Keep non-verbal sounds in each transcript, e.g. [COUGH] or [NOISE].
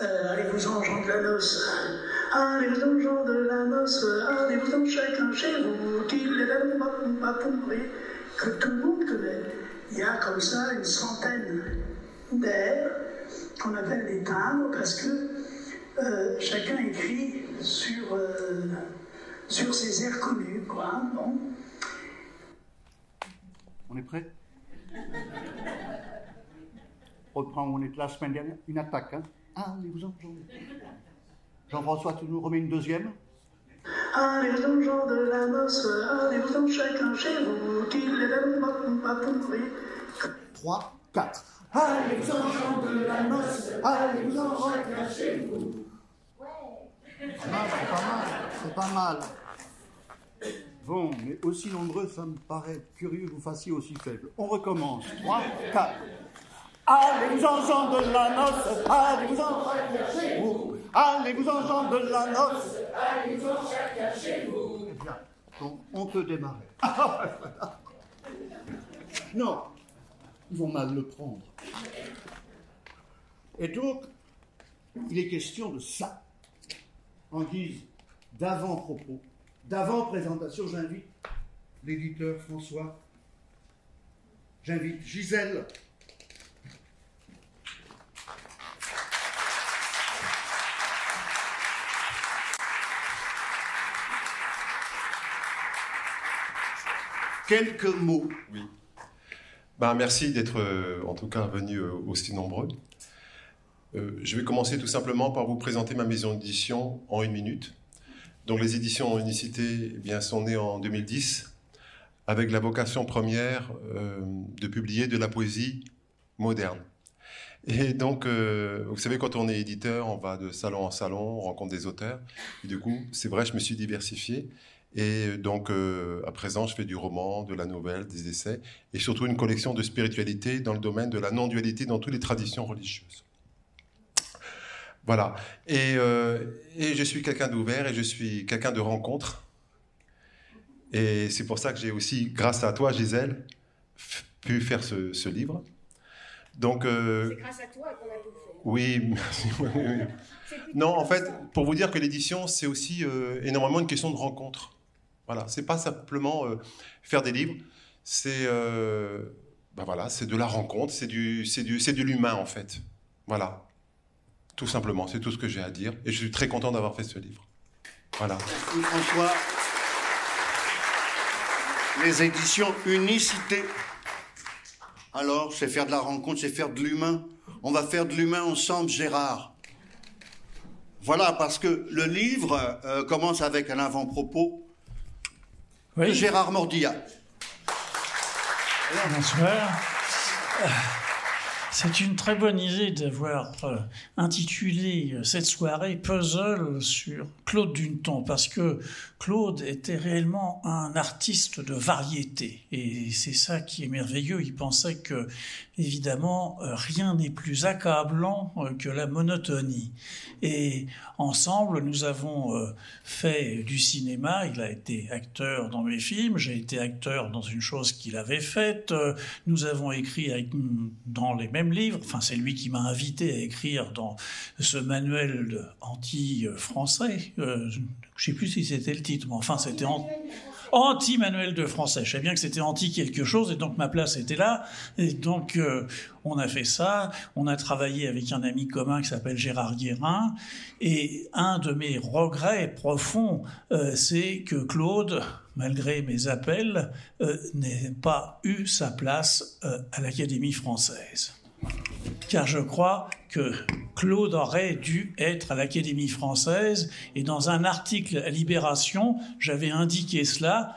Euh, Allez-vous-en, gens de la noce. Allez-vous-en, gens de la noce. Allez-vous-en, chacun chez vous. Que tout le monde connaît. Il y a comme ça une centaine d'airs qu'on appelle des timbres parce que euh, chacun écrit sur, euh, sur ses airs connus, quoi. On est prêt? On reprend où on était la semaine dernière. Une attaque, hein? Allez-vous-en, Jean. Jean-François, tu nous remets une deuxième? Allez-vous-en, gens de la noce. Allez-vous-en, chacun chez vous. 3, 4. Allez-vous-en, gens de la noce. Allez-vous-en, chacun chez vous. c'est pas mal, c'est pas mal. Bon, mais aussi nombreux, ça me paraît curieux que vous fassiez aussi faible. On recommence. 3, 4. Allez-vous-en, gens de la noce. Allez-vous-en, chacun chez vous. Allez-vous-en, gens de la noce. Allez-vous-en, chacun chez vous. Eh bien, donc on peut démarrer. [LAUGHS] non, ils vont mal le prendre. Et donc, il est question de ça. En guise d'avant-propos, d'avant-présentation, j'invite l'éditeur François, j'invite Gisèle. Quelques mots. Oui. Ben, merci d'être euh, en tout cas venu euh, aussi nombreux. Euh, je vais commencer tout simplement par vous présenter ma maison d'édition en une minute. Donc les éditions Unicité eh bien, sont nées en 2010 avec la vocation première de publier de la poésie moderne. Et donc, vous savez, quand on est éditeur, on va de salon en salon, on rencontre des auteurs. Et du coup, c'est vrai, je me suis diversifié. Et donc, euh, à présent, je fais du roman, de la nouvelle, des essais, et surtout une collection de spiritualité dans le domaine de la non-dualité dans toutes les traditions religieuses. Voilà. Et, euh, et je suis quelqu'un d'ouvert et je suis quelqu'un de rencontre. Et c'est pour ça que j'ai aussi, grâce à toi, Gisèle, pu faire ce, ce livre. Donc, euh, C'est grâce à toi qu'on a tout fait. oui, Non, en fait, pour vous dire que l'édition, c'est aussi euh, énormément une question de rencontre. Voilà, c'est pas simplement euh, faire des livres, c'est ben voilà, c'est de la rencontre, c'est du, c'est du, c'est de l'humain en fait. Voilà, tout simplement, c'est tout ce que j'ai à dire, et je suis très content d'avoir fait ce livre. Voilà. Merci, François. Les éditions Unicité. Alors, c'est faire de la rencontre, c'est faire de l'humain. On va faire de l'humain ensemble, Gérard. Voilà, parce que le livre euh, commence avec un avant-propos de Gérard Mordillat. bonsoir. C'est une très bonne idée d'avoir euh, intitulé euh, cette soirée Puzzle sur Claude Duneton, parce que Claude était réellement un artiste de variété. Et c'est ça qui est merveilleux. Il pensait que, évidemment, euh, rien n'est plus accablant euh, que la monotonie. Et ensemble, nous avons euh, fait du cinéma. Il a été acteur dans mes films. J'ai été acteur dans une chose qu'il avait faite. Nous avons écrit dans les mêmes livres. Enfin, c'est lui qui m'a invité à écrire dans ce manuel anti-français. Je sais plus si c'était le titre, mais enfin, c'était en- anti-manuel de français. Je savais bien que c'était anti quelque chose, et donc ma place était là. Et donc, euh, on a fait ça. On a travaillé avec un ami commun qui s'appelle Gérard Guérin. Et un de mes regrets profonds, euh, c'est que Claude, malgré mes appels, euh, n'ait pas eu sa place euh, à l'Académie française. Car je crois que Claude aurait dû être à l'Académie française, et dans un article à Libération, j'avais indiqué cela,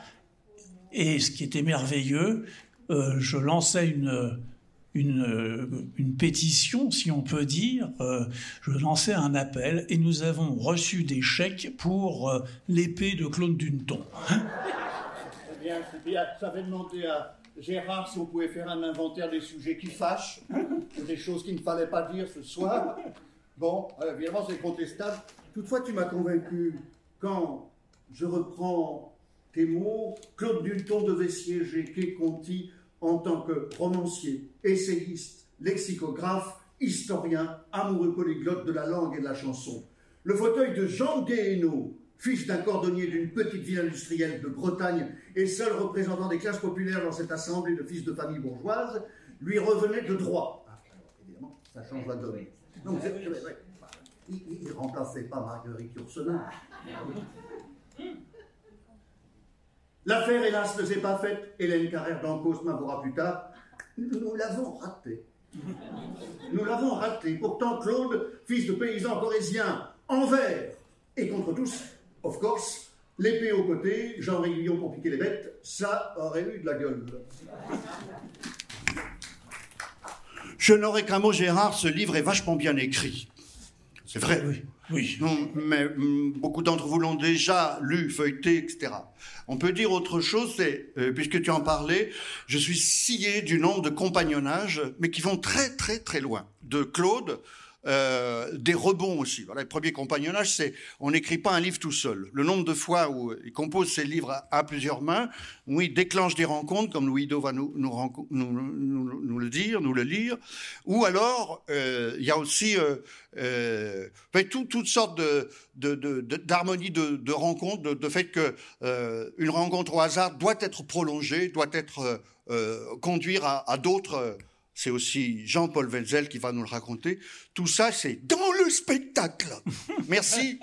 et ce qui était merveilleux, euh, je lançais une, une, une pétition, si on peut dire, euh, je lançais un appel, et nous avons reçu des chèques pour euh, l'épée de Claude Duneton. Eh bien, bien. J'avais demandé à Gérard si on pouvait faire un inventaire des sujets qui fâchent, [LAUGHS] des choses qu'il ne fallait pas dire ce soir. Bon, euh, évidemment, c'est contestable. Toutefois, tu m'as convaincu quand je reprends tes mots. Claude Dulton devait siéger quai Conti en tant que romancier, essayiste, lexicographe, historien, amoureux polyglotte de la langue et de la chanson. Le fauteuil de Jean Guéhenno, fils d'un cordonnier d'une petite ville industrielle de Bretagne et seul représentant des classes populaires dans cette assemblée de fils de famille bourgeoise, lui revenait de droit. Ah, alors, évidemment, ça change la donne. Non, il ne remplaçait pas Marguerite Yourcenar. L'affaire, hélas, ne s'est pas faite. Hélène Carrère d'Ancos m'avouera plus tard. Nous l'avons raté. Nous l'avons raté. Pourtant, Claude, fils de paysan corésien, envers et contre tous, of course, l'épée au côté, Jean Réguillon pour piquer les bêtes, ça aurait eu de la gueule. Je n'aurais qu'un mot, Gérard, ce livre est vachement bien écrit. C'est vrai. Oui. Oui. Non, mais mm, beaucoup d'entre vous l'ont déjà lu, feuilleté, etc. On peut dire autre chose, c'est, euh, puisque tu en parlais, je suis scié du nombre de compagnonnages, mais qui vont très très très loin. De Claude, euh, des rebonds aussi. Voilà, le premier compagnonnage, c'est on n'écrit pas un livre tout seul. Le nombre de fois où il compose ses livres à, plusieurs mains, où il déclenche des rencontres, comme Louis va nous, le dire, nous le lire, ou alors euh, il y a aussi euh, tout, toutes sortes de, d'harmonie de, rencontres, de, fait que une rencontre au hasard doit être prolongée, doit être conduire à, à d'autres c'est aussi Jean-Paul Wenzel qui va nous le raconter. Tout ça, c'est dans le spectacle. [LAUGHS] Merci.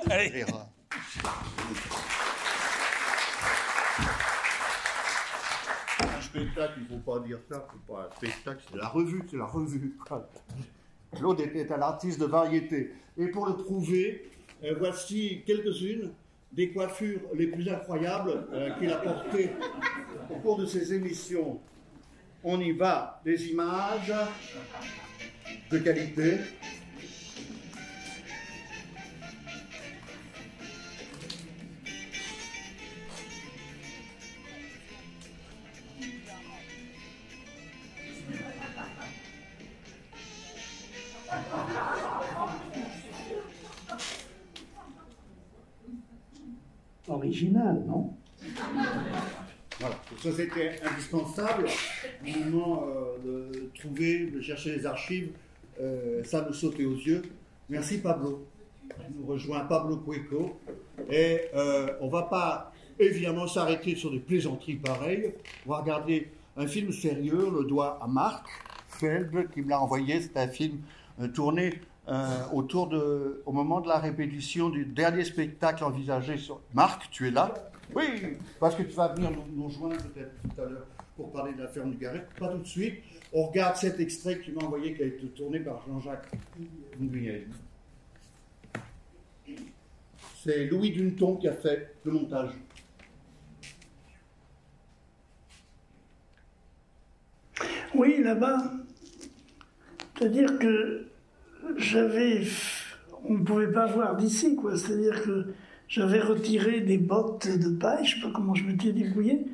un spectacle, il ne faut pas dire ça, c'est pas un spectacle, c'est la revue, c'est la revue. Claude était un artiste de variété. Et pour le prouver, euh, voici quelques-unes des coiffures les plus incroyables euh, qu'il a portées au cours de ses émissions on y va, des images de qualité. Original, non? Voilà, ça c'était indispensable au moment euh, de trouver, de chercher les archives, euh, ça nous sautait aux yeux. Merci Pablo. Nous rejoint Pablo Cueco. Et euh, on va pas évidemment s'arrêter sur des plaisanteries pareilles. On va regarder un film sérieux, Le doigt à Marc Feld, qui me l'a envoyé. C'est un film tourné autour de, au moment de la répétition du dernier spectacle envisagé sur. Marc, tu es là oui, parce que tu vas venir nous, rejoindre peut-être tout à l'heure pour parler de la ferme du. Pas tout de suite. On regarde cet extrait que tu m'as envoyé qui a été tourné par Jean-Jacques Nguyen. C'est Louis Dunton qui a fait le montage. Oui, là-bas, c'est-à-dire que j'avais. On ne pouvait pas voir d'ici, quoi. C'est-à-dire que j'avais retiré des bottes de paille, je ne sais pas comment je m'étais débrouillé.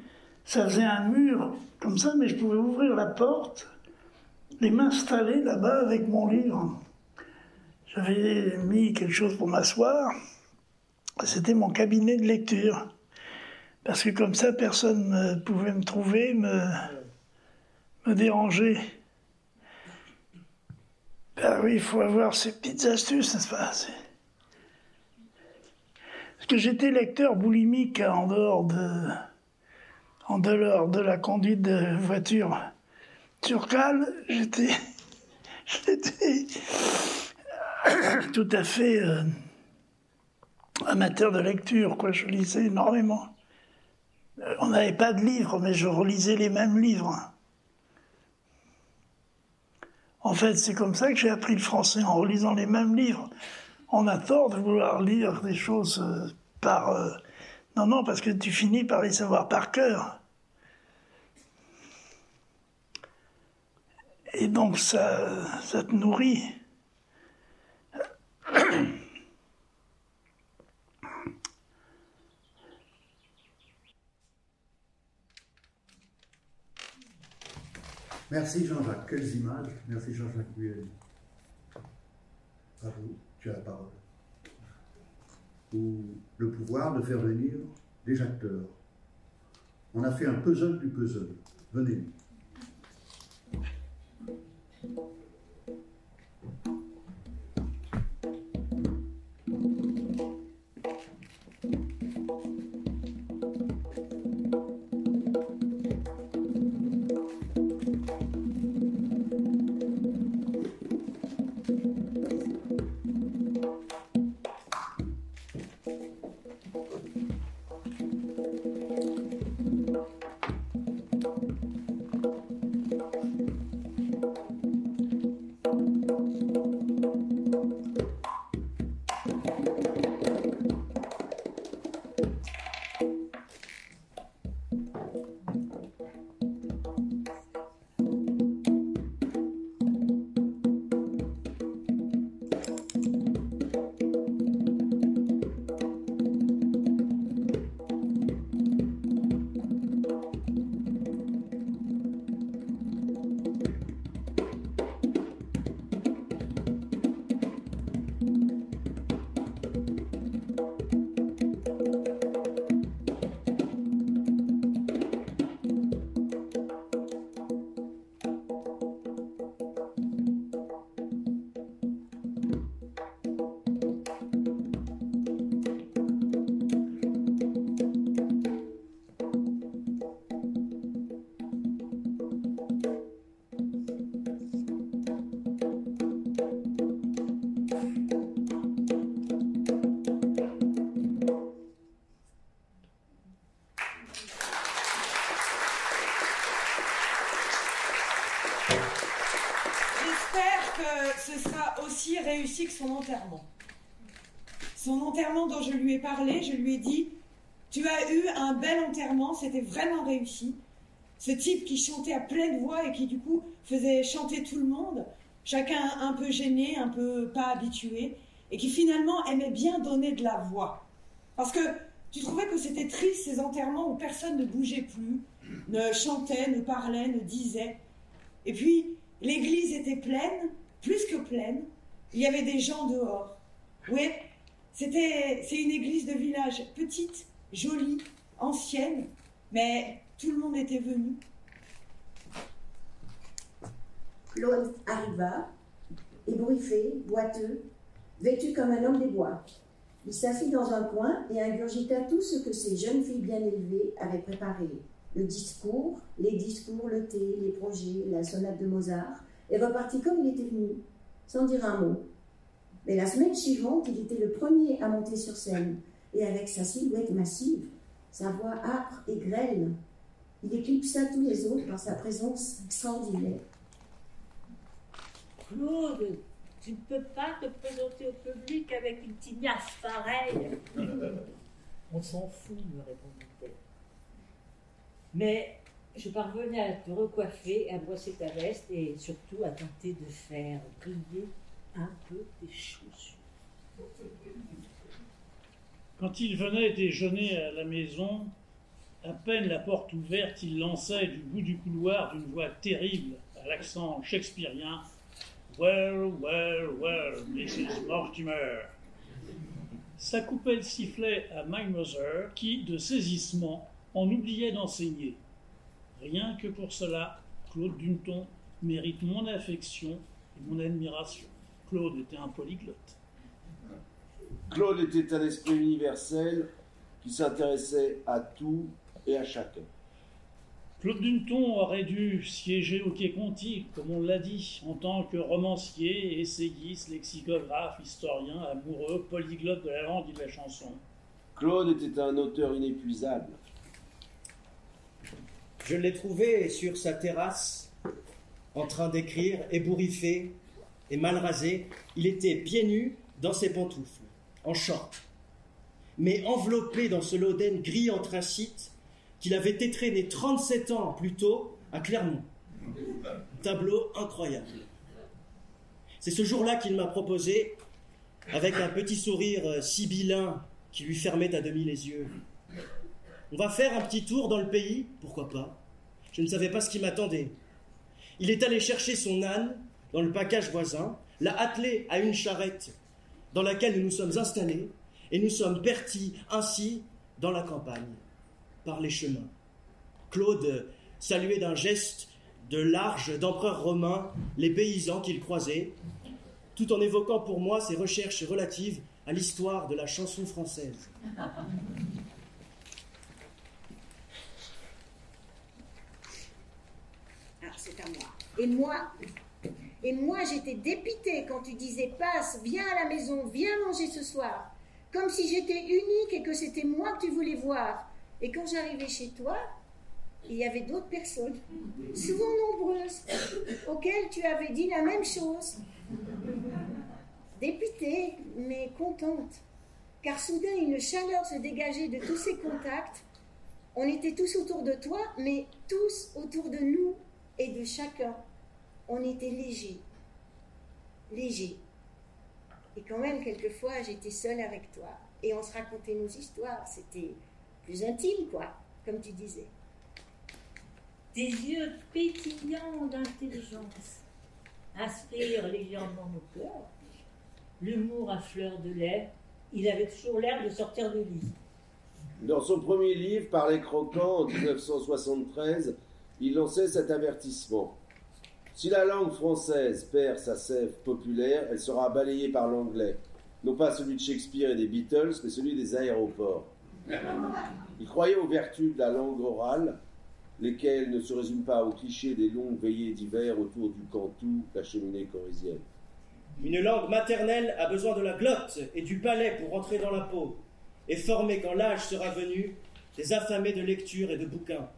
Ça faisait un mur comme ça, mais je pouvais ouvrir la porte et m'installer là-bas avec mon livre. J'avais mis quelque chose pour m'asseoir. C'était mon cabinet de lecture. Parce que comme ça, personne ne pouvait me trouver, me, me déranger. Ben oui, il faut avoir ces petites astuces, n'est-ce pas? Parce que j'étais lecteur boulimique en dehors de, en dehors de la conduite de voiture sur cale. [LAUGHS] J'étais, tout à fait euh, amateur de lecture. Je lisais énormément. Euh, on n'avait pas de livres, mais je relisais les mêmes livres. En fait, c'est comme ça que j'ai appris le français, en relisant les mêmes livres on a tort de vouloir lire des choses euh, par... Euh, non, non, parce que tu finis par les savoir par cœur. Et donc ça, ça te nourrit. Merci Jean-Jacques. Quelles images. Merci Jean-Jacques Bravo tu la parole. Ou le pouvoir de faire venir des acteurs. On a fait un puzzle du puzzle. Venez. Son enterrement. Son enterrement dont je lui ai parlé, je lui ai dit Tu as eu un bel enterrement, c'était vraiment réussi. Ce type qui chantait à pleine voix et qui du coup faisait chanter tout le monde, chacun un peu gêné, un peu pas habitué, et qui finalement aimait bien donner de la voix. Parce que tu trouvais que c'était triste ces enterrements où personne ne bougeait plus, ne chantait, ne parlait, ne disait. Et puis l'église était pleine, plus que pleine. Il y avait des gens dehors. Oui, c'était, une église de village petite, jolie, ancienne, mais tout le monde était venu. Claude arriva, ébouriffé, boiteux, vêtu comme un homme des bois. Il s'assit dans un coin et ingurgita tout ce que ces jeunes filles bien élevées avaient préparé. Le discours, les discours, le thé, les projets, la sonate de Mozart, et repartit comme il était venu, sans dire un mot. Mais la semaine suivante, il était le premier à monter sur scène, et avec sa silhouette massive, sa voix âpre et grêle, il éclipsa tous les autres par sa présence extraordinaire. Claude, tu ne peux pas te présenter au public avec une tignasse pareille. [LAUGHS] On s'en fout, me répondit-elle. Mais je parvenais à te recoiffer, à brosser ta veste et surtout à tenter de faire briller un peu tes chaussures. Quand il venait déjeuner à la maison, à peine la porte ouverte, il lançait du bout du couloir d'une voix terrible, à l'accent shakespearien Well, well, well, Mrs. Mortimer. Ça coupait le sifflet à My Mother, qui, de saisissement, en oubliait d'enseigner. Rien que pour cela, Claude Dunton mérite mon affection et mon admiration. Claude était un polyglotte. Claude était un esprit universel qui s'intéressait à tout et à chacun. Claude Dunton aurait dû siéger au Quai Conti, comme on l'a dit, en tant que romancier, essayiste, lexicographe, historien, amoureux, polyglotte de la langue et de la chanson. Claude était un auteur inépuisable. Je l'ai trouvé sur sa terrasse, en train d'écrire, ébouriffé et mal rasé. Il était pieds nus dans ses pantoufles, en short, mais enveloppé dans ce loden gris anthracite qu'il avait étraîné 37 ans plus tôt à Clermont. Tableau incroyable. C'est ce jour-là qu'il m'a proposé, avec un petit sourire sibyllin qui lui fermait à demi les yeux. On va faire un petit tour dans le pays, pourquoi pas Je ne savais pas ce qui m'attendait. Il est allé chercher son âne dans le package voisin, l'a attelé à une charrette dans laquelle nous nous sommes installés, et nous sommes partis ainsi dans la campagne par les chemins. Claude saluait d'un geste de large d'empereur romain les paysans qu'il croisait, tout en évoquant pour moi ses recherches relatives à l'histoire de la chanson française. Alors c'est à moi. Et moi, et moi j'étais dépitée quand tu disais passe, viens à la maison, viens manger ce soir, comme si j'étais unique et que c'était moi que tu voulais voir. Et quand j'arrivais chez toi, il y avait d'autres personnes, souvent nombreuses, auxquelles tu avais dit la même chose. Dépitée, mais contente, car soudain une chaleur se dégageait de tous ces contacts. On était tous autour de toi, mais tous autour de nous et de chacun. On était léger, léger. Et quand même, quelquefois, j'étais seule avec toi. Et on se racontait nos histoires. C'était plus intime, quoi, comme tu disais. Tes yeux pétillants d'intelligence inspirent légèrement nos cœurs. L'humour à fleur de lait, il avait toujours l'air de sortir de lit. Dans son premier livre, Par les croquants, en 1973, il lançait cet avertissement. Si la langue française perd sa sève populaire, elle sera balayée par l'anglais. Non pas celui de Shakespeare et des Beatles, mais celui des aéroports. Il croyait aux vertus de la langue orale, lesquelles ne se résument pas aux clichés des longues veillées d'hiver autour du cantou, la cheminée corrézienne. Une langue maternelle a besoin de la glotte et du palais pour entrer dans la peau, et former quand l'âge sera venu des affamés de lecture et de bouquins.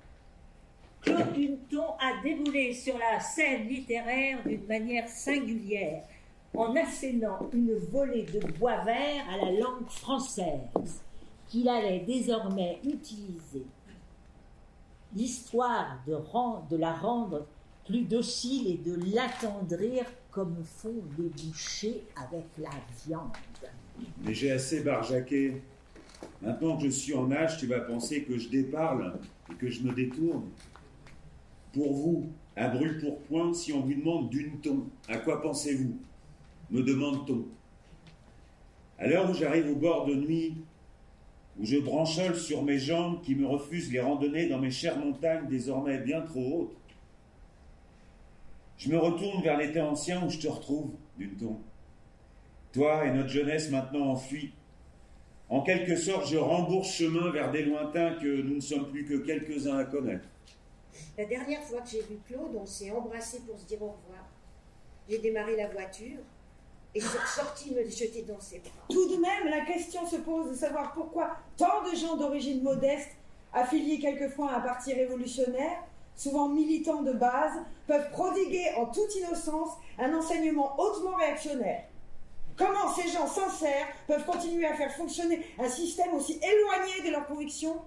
Claude a déboulé sur la scène littéraire d'une manière singulière. en assénant une volée de bois vert à la langue française qu'il allait désormais utiliser. L'histoire de la rendre plus docile et de l'attendrir comme font les bouchers avec la viande. Mais j'ai assez barjaqué. Maintenant que je suis en âge, tu vas penser que je déparle et que je me détourne. Pour vous, à brûle pour point, si on vous demande d'une ton, à quoi pensez-vous? Me demande-t-on. À l'heure où j'arrive au bord de nuit, où je branchole sur mes jambes qui me refusent les randonnées dans mes chères montagnes désormais bien trop hautes, je me retourne vers l'été ancien où je te retrouve, d'une ton. Toi et notre jeunesse maintenant enfuie. En quelque sorte, je rembourse chemin vers des lointains que nous ne sommes plus que quelques-uns à connaître. La dernière fois que j'ai vu Claude, on s'est embrassé pour se dire au revoir. J'ai démarré la voiture et je suis ressortie me jeter dans ses bras. Tout de même, la question se pose de savoir pourquoi tant de gens d'origine modeste, affiliés quelquefois à un parti révolutionnaire, souvent militants de base, peuvent prodiguer en toute innocence un enseignement hautement réactionnaire. Comment ces gens sincères peuvent continuer à faire fonctionner un système aussi éloigné de leurs convictions?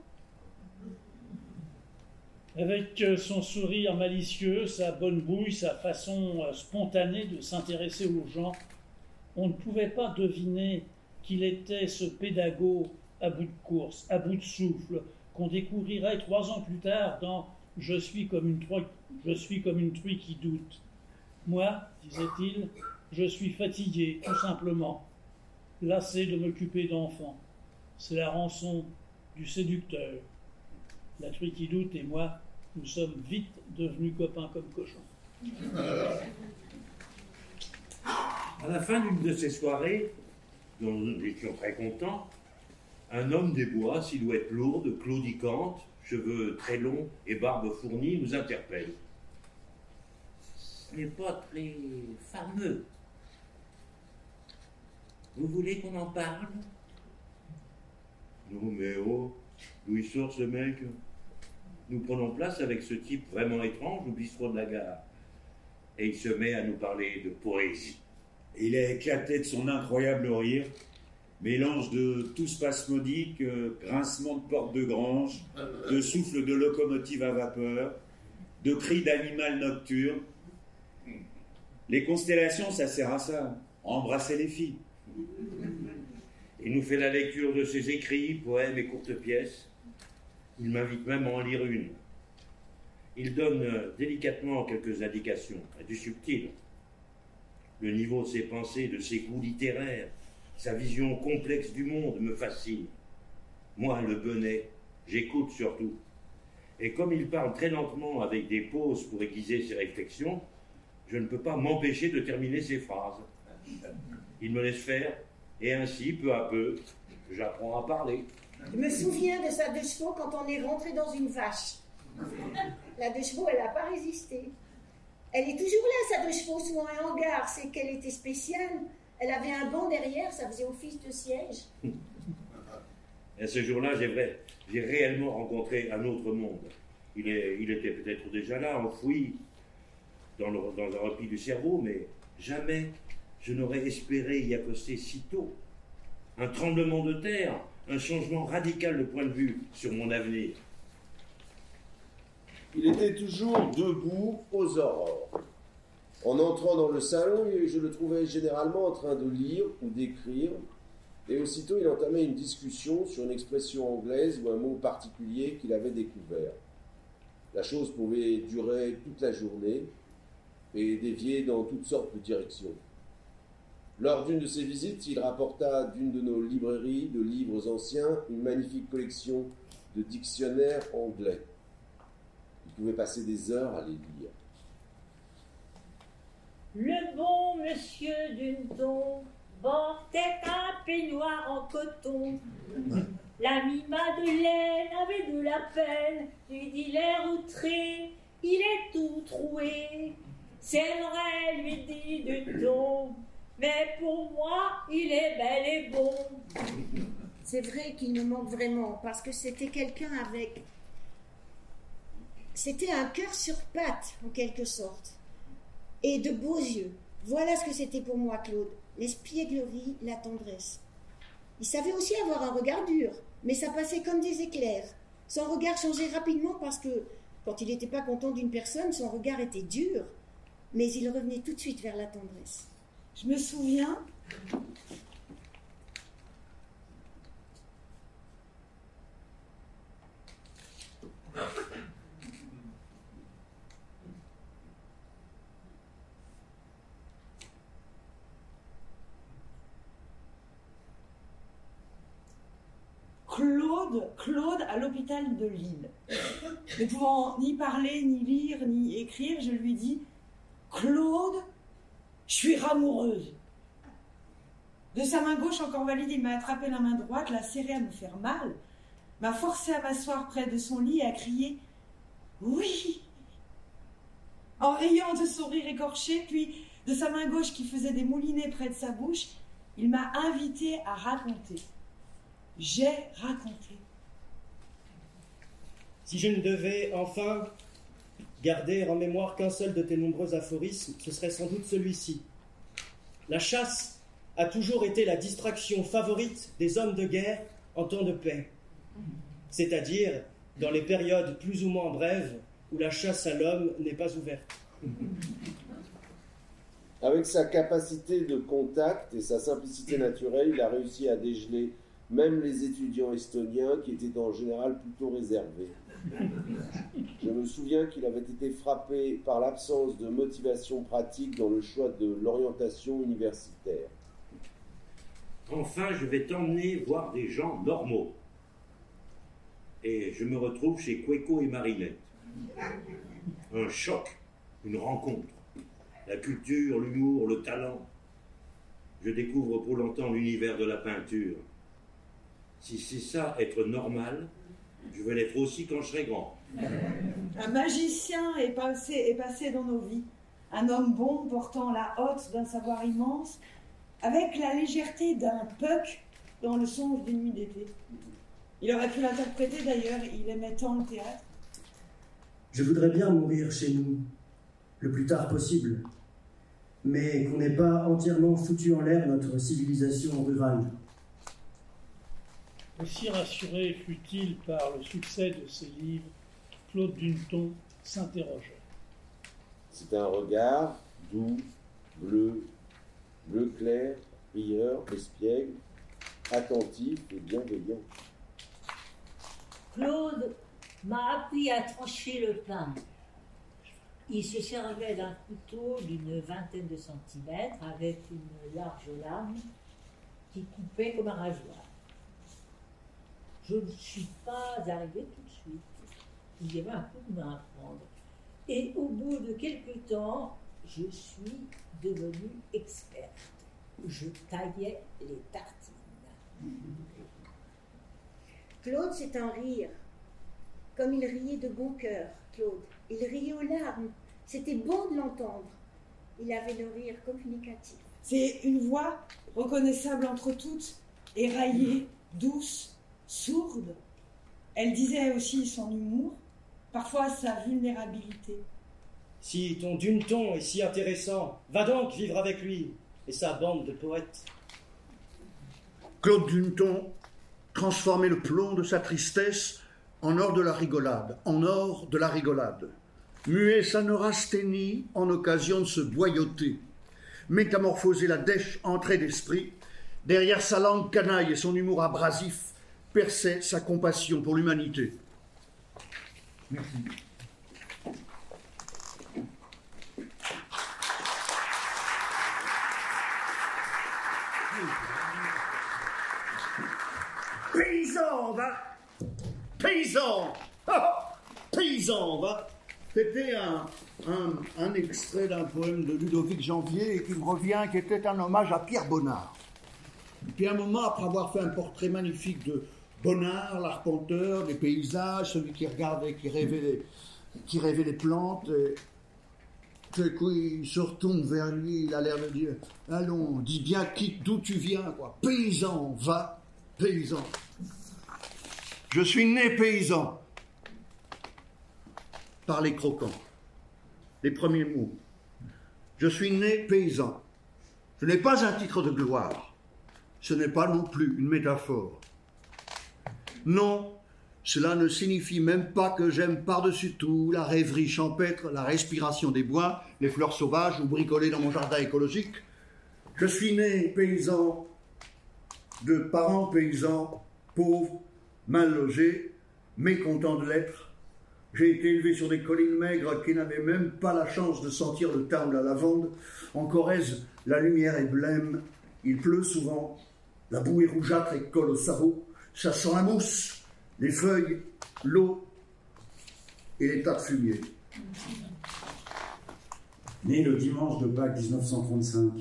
Avec euh, son sourire malicieux, sa bonne bouille, sa façon euh, spontanée de s'intéresser aux gens, on ne pouvait pas deviner qu'il était ce pédago à bout de course, à bout de souffle, qu'on découvrirait trois ans plus tard dans Je suis comme une, je suis comme une truie qui doute. Moi, disait-il, je suis fatigué, tout simplement, lassé de m'occuper d'enfants. C'est la rançon du séducteur. La truie qui doute et moi, nous sommes vite devenus copains comme cochons. À la fin d'une de ces soirées, dont nous étions très contents, un homme des bois, silhouette lourde, claudicante, cheveux très longs et barbe fournie, nous interpelle. Ce n'est pas très fameux. Vous voulez qu'on en parle? Non, mais oh, d'où il sort ce mec? Nous prenons place avec ce type vraiment étrange au bistrot de la gare. Et il se met à nous parler de poésie. Il a éclaté de son incroyable rire, mélange de tout spasmodique, euh, grincement de porte de grange, de souffle de locomotive à vapeur, de cris d'animal nocturne. Les constellations, ça sert à ça, embrasser les filles. Il nous fait la lecture de ses écrits, poèmes et courtes pièces. Il m'invite même à en lire une. Il donne euh, délicatement quelques indications, du subtil le niveau de ses pensées, de ses goûts littéraires, sa vision complexe du monde me fascine. Moi, le bonnet, j'écoute surtout. Et comme il parle très lentement avec des pauses pour aiguiser ses réflexions, je ne peux pas m'empêcher de terminer ses phrases. Il me laisse faire, et ainsi, peu à peu, j'apprends à parler. Je me souviens de sa deux chevaux quand on est rentré dans une vache. La deux chevaux, elle n'a pas résisté. Elle est toujours là, sa deux chevaux, souvent un hangar. C'est qu'elle était spéciale. Elle avait un banc derrière, ça faisait office de siège. Et ce jour-là, j'ai réellement rencontré un autre monde. Il, est, il était peut-être déjà là, enfoui dans, dans un repli du cerveau, mais jamais je n'aurais espéré y accoster si tôt. Un tremblement de terre, un changement radical de point de vue sur mon avenir. Il était toujours debout aux aurores. En entrant dans le salon, je le trouvais généralement en train de lire ou d'écrire, et aussitôt il entamait une discussion sur une expression anglaise ou un mot particulier qu'il avait découvert. La chose pouvait durer toute la journée et dévier dans toutes sortes de directions. Lors d'une de ses visites, il rapporta d'une de nos librairies de livres anciens une magnifique collection de dictionnaires anglais pouvait passer des heures à les lire. Le bon monsieur Dunton portait un peignoir en coton. [LAUGHS] L'ami Madeleine avait de la peine, lui dit l'air outré, il est tout troué. C'est vrai, lui dit Dunton, mais pour moi, il est bel et bon. C'est vrai qu'il me manque vraiment, parce que c'était quelqu'un avec c'était un cœur sur pattes, en quelque sorte, et de beaux yeux. Voilà ce que c'était pour moi, Claude. L'espièglerie, la tendresse. Il savait aussi avoir un regard dur, mais ça passait comme des éclairs. Son regard changeait rapidement parce que, quand il n'était pas content d'une personne, son regard était dur, mais il revenait tout de suite vers la tendresse. Je me souviens, Claude, Claude à l'hôpital de Lille. Ne pouvant ni parler, ni lire, ni écrire, je lui dis Claude, suis ramoureuse. De sa main gauche encore valide, il m'a attrapé la main droite, l'a serré à me faire mal, m'a forcé à m'asseoir près de son lit et à crier Oui En riant de son rire écorché, puis de sa main gauche qui faisait des moulinets près de sa bouche, il m'a invité à raconter. J'ai raconté. Si je ne devais enfin garder en mémoire qu'un seul de tes nombreux aphorismes, ce serait sans doute celui-ci. La chasse a toujours été la distraction favorite des hommes de guerre en temps de paix, c'est-à-dire dans les périodes plus ou moins brèves où la chasse à l'homme n'est pas ouverte. Avec sa capacité de contact et sa simplicité naturelle, il a réussi à dégeler même les étudiants estoniens qui étaient en général plutôt réservés. Je me souviens qu'il avait été frappé par l'absence de motivation pratique dans le choix de l'orientation universitaire. Enfin, je vais t'emmener voir des gens normaux. Et je me retrouve chez Queco et Marinette. Un choc, une rencontre. La culture, l'humour, le talent. Je découvre pour longtemps l'univers de la peinture. Si c'est ça, être normal, je vais l'être aussi quand je serai grand. Un magicien est passé, est passé dans nos vies. Un homme bon portant la hotte d'un savoir immense, avec la légèreté d'un puck dans le songe d'une nuit d'été. Il aurait pu l'interpréter d'ailleurs, il aimait tant le théâtre. Je voudrais bien mourir chez nous, le plus tard possible, mais qu'on n'ait pas entièrement foutu en l'air notre civilisation rurale. Aussi rassuré fut-il par le succès de ses livres, Claude Duneton s'interrogeait. C'est un regard doux, bleu, bleu clair, rieur, espiègle, attentif et bienveillant. Claude m'a appris à trancher le pain. Il se servait d'un couteau d'une vingtaine de centimètres avec une large lame qui coupait comme un rasoir. Je ne suis pas arrivée tout de suite. Il y avait un coup de main à prendre. Et au bout de quelques temps, je suis devenue experte. Je taillais les tartines. Claude, c'est un rire. Comme il riait de bon cœur, Claude. Il riait aux larmes. C'était bon de l'entendre. Il avait le rire communicatif. C'est une voix reconnaissable entre toutes, éraillée, douce, sourde. Elle disait aussi son humour, parfois sa vulnérabilité. Si ton Duneton est si intéressant, va donc vivre avec lui et sa bande de poètes. Claude Duneton transformait le plomb de sa tristesse en or de la rigolade, en or de la rigolade. Muet sa neurasthénie en occasion de se boyauter. Métamorphoser la dèche entrée d'esprit. Derrière sa langue canaille et son humour abrasif, perçait sa compassion pour l'humanité. Merci. Paysan, va Paysan Paysan, va C'était un, un, un extrait d'un poème de Ludovic Janvier qui me revient, qui était un hommage à Pierre Bonnard. Puis un moment, après avoir fait un portrait magnifique de Bonnard, l'arpenteur, des paysages, celui qui regardait, qui rêvait les, qui rêvait les plantes, et tout il se retourne vers lui, il a l'air de dire Allons, dis bien quitte d'où tu viens, quoi. Paysan, va, paysan. Je suis né paysan. Par les croquants. Les premiers mots. Je suis né paysan. Ce n'est pas un titre de gloire. Ce n'est pas non plus une métaphore. Non, cela ne signifie même pas que j'aime par-dessus tout la rêverie champêtre, la respiration des bois, les fleurs sauvages ou bricoler dans mon jardin écologique. Je suis né paysan, de parents paysans, pauvres, mal logés, mécontents de l'être. J'ai été élevé sur des collines maigres qui n'avaient même pas la chance de sentir le tarn de la lavande. En Corrèze, la lumière est blême, il pleut souvent, la boue est rougeâtre et colle au sarrau, ça la mousse, les feuilles, l'eau et les tas de fumier. Né le dimanche de Pâques 1935,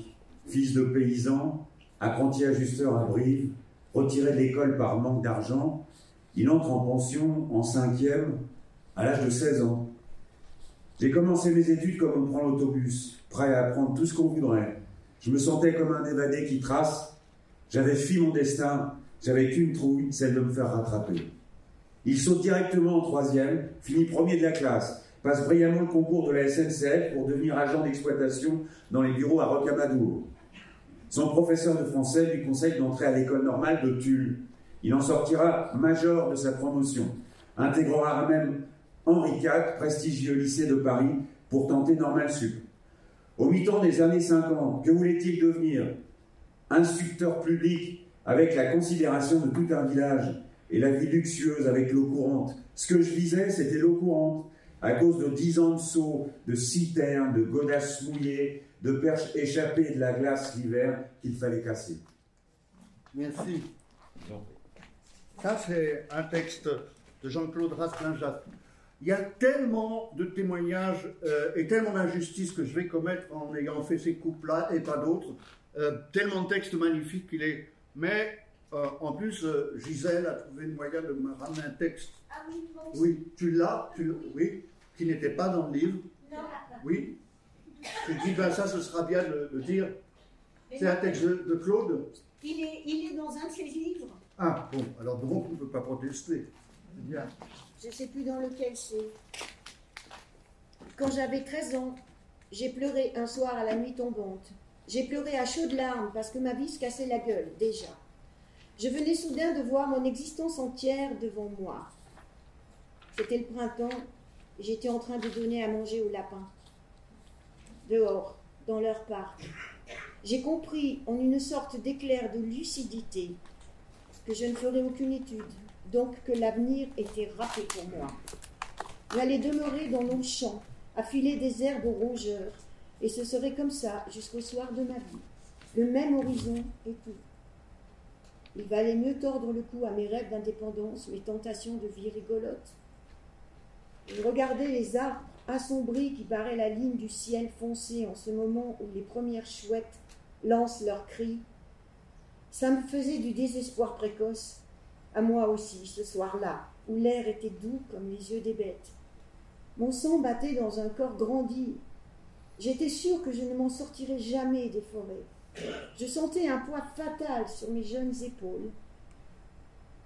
fils de paysan, apprenti ajusteur à Brive, retiré de l'école par manque d'argent, il entre en pension en cinquième à l'âge de 16 ans. J'ai commencé mes études comme on prend l'autobus, prêt à apprendre tout ce qu'on voudrait. Je me sentais comme un évadé qui trace. J'avais fui mon destin, j'avais qu'une trouille, celle de me faire rattraper. Il saute directement en troisième, finit premier de la classe, passe brillamment le concours de la SNCF pour devenir agent d'exploitation dans les bureaux à Rocamadour. Son professeur de français lui conseille d'entrer à l'école normale de Tulle. Il en sortira major de sa promotion, intégrera même Henri IV, prestigieux lycée de Paris, pour tenter Normal Sup. Au mi-temps des années 50, que voulait-il devenir? Instructeur public avec la considération de tout un village et la vie luxueuse avec l'eau courante. Ce que je visais, c'était l'eau courante, à cause de dix ans de sauts, de citernes, de godasses mouillées, de perches échappées de la glace l'hiver qu'il fallait casser. Merci. Ça, c'est un texte de Jean-Claude Rasclin-Jacques. Il y a tellement de témoignages euh, et tellement d'injustices que je vais commettre en ayant fait ces coupes-là et pas d'autres. Euh, tellement de textes magnifiques qu'il est. Mais euh, en plus, euh, Gisèle a trouvé le moyen de me ramener un texte. Ah oui. Oui, tu l'as, tu l'as- oui, qui n'était pas dans le livre. Non. Oui. Je dis, ben ça, ce sera bien de le dire. C'est un texte de, de Claude. Il est, il est dans un de ses livres. Ah, bon, alors donc on ne peut pas protester. Bien. Je ne sais plus dans lequel c'est. Quand j'avais 13 ans, j'ai pleuré un soir à la nuit tombante. J'ai pleuré à chaudes larmes parce que ma vie se cassait la gueule, déjà. Je venais soudain de voir mon existence entière devant moi. C'était le printemps et j'étais en train de donner à manger aux lapins. Dehors, dans leur parc. J'ai compris en une sorte d'éclair de lucidité que je ne ferais aucune étude, donc que l'avenir était râpé pour moi. J'allais demeurer dans nos champs, à filer des herbes aux rongeurs, et ce serait comme ça jusqu'au soir de ma vie. Le même horizon et tout. Il valait mieux tordre le cou à mes rêves d'indépendance, mes tentations de vie rigolote. Je regardais les arbres assombris qui barraient la ligne du ciel foncé en ce moment où les premières chouettes lancent leurs cris. Ça me faisait du désespoir précoce, à moi aussi, ce soir-là, où l'air était doux comme les yeux des bêtes. Mon sang battait dans un corps grandi. J'étais sûre que je ne m'en sortirais jamais des forêts. Je sentais un poids fatal sur mes jeunes épaules.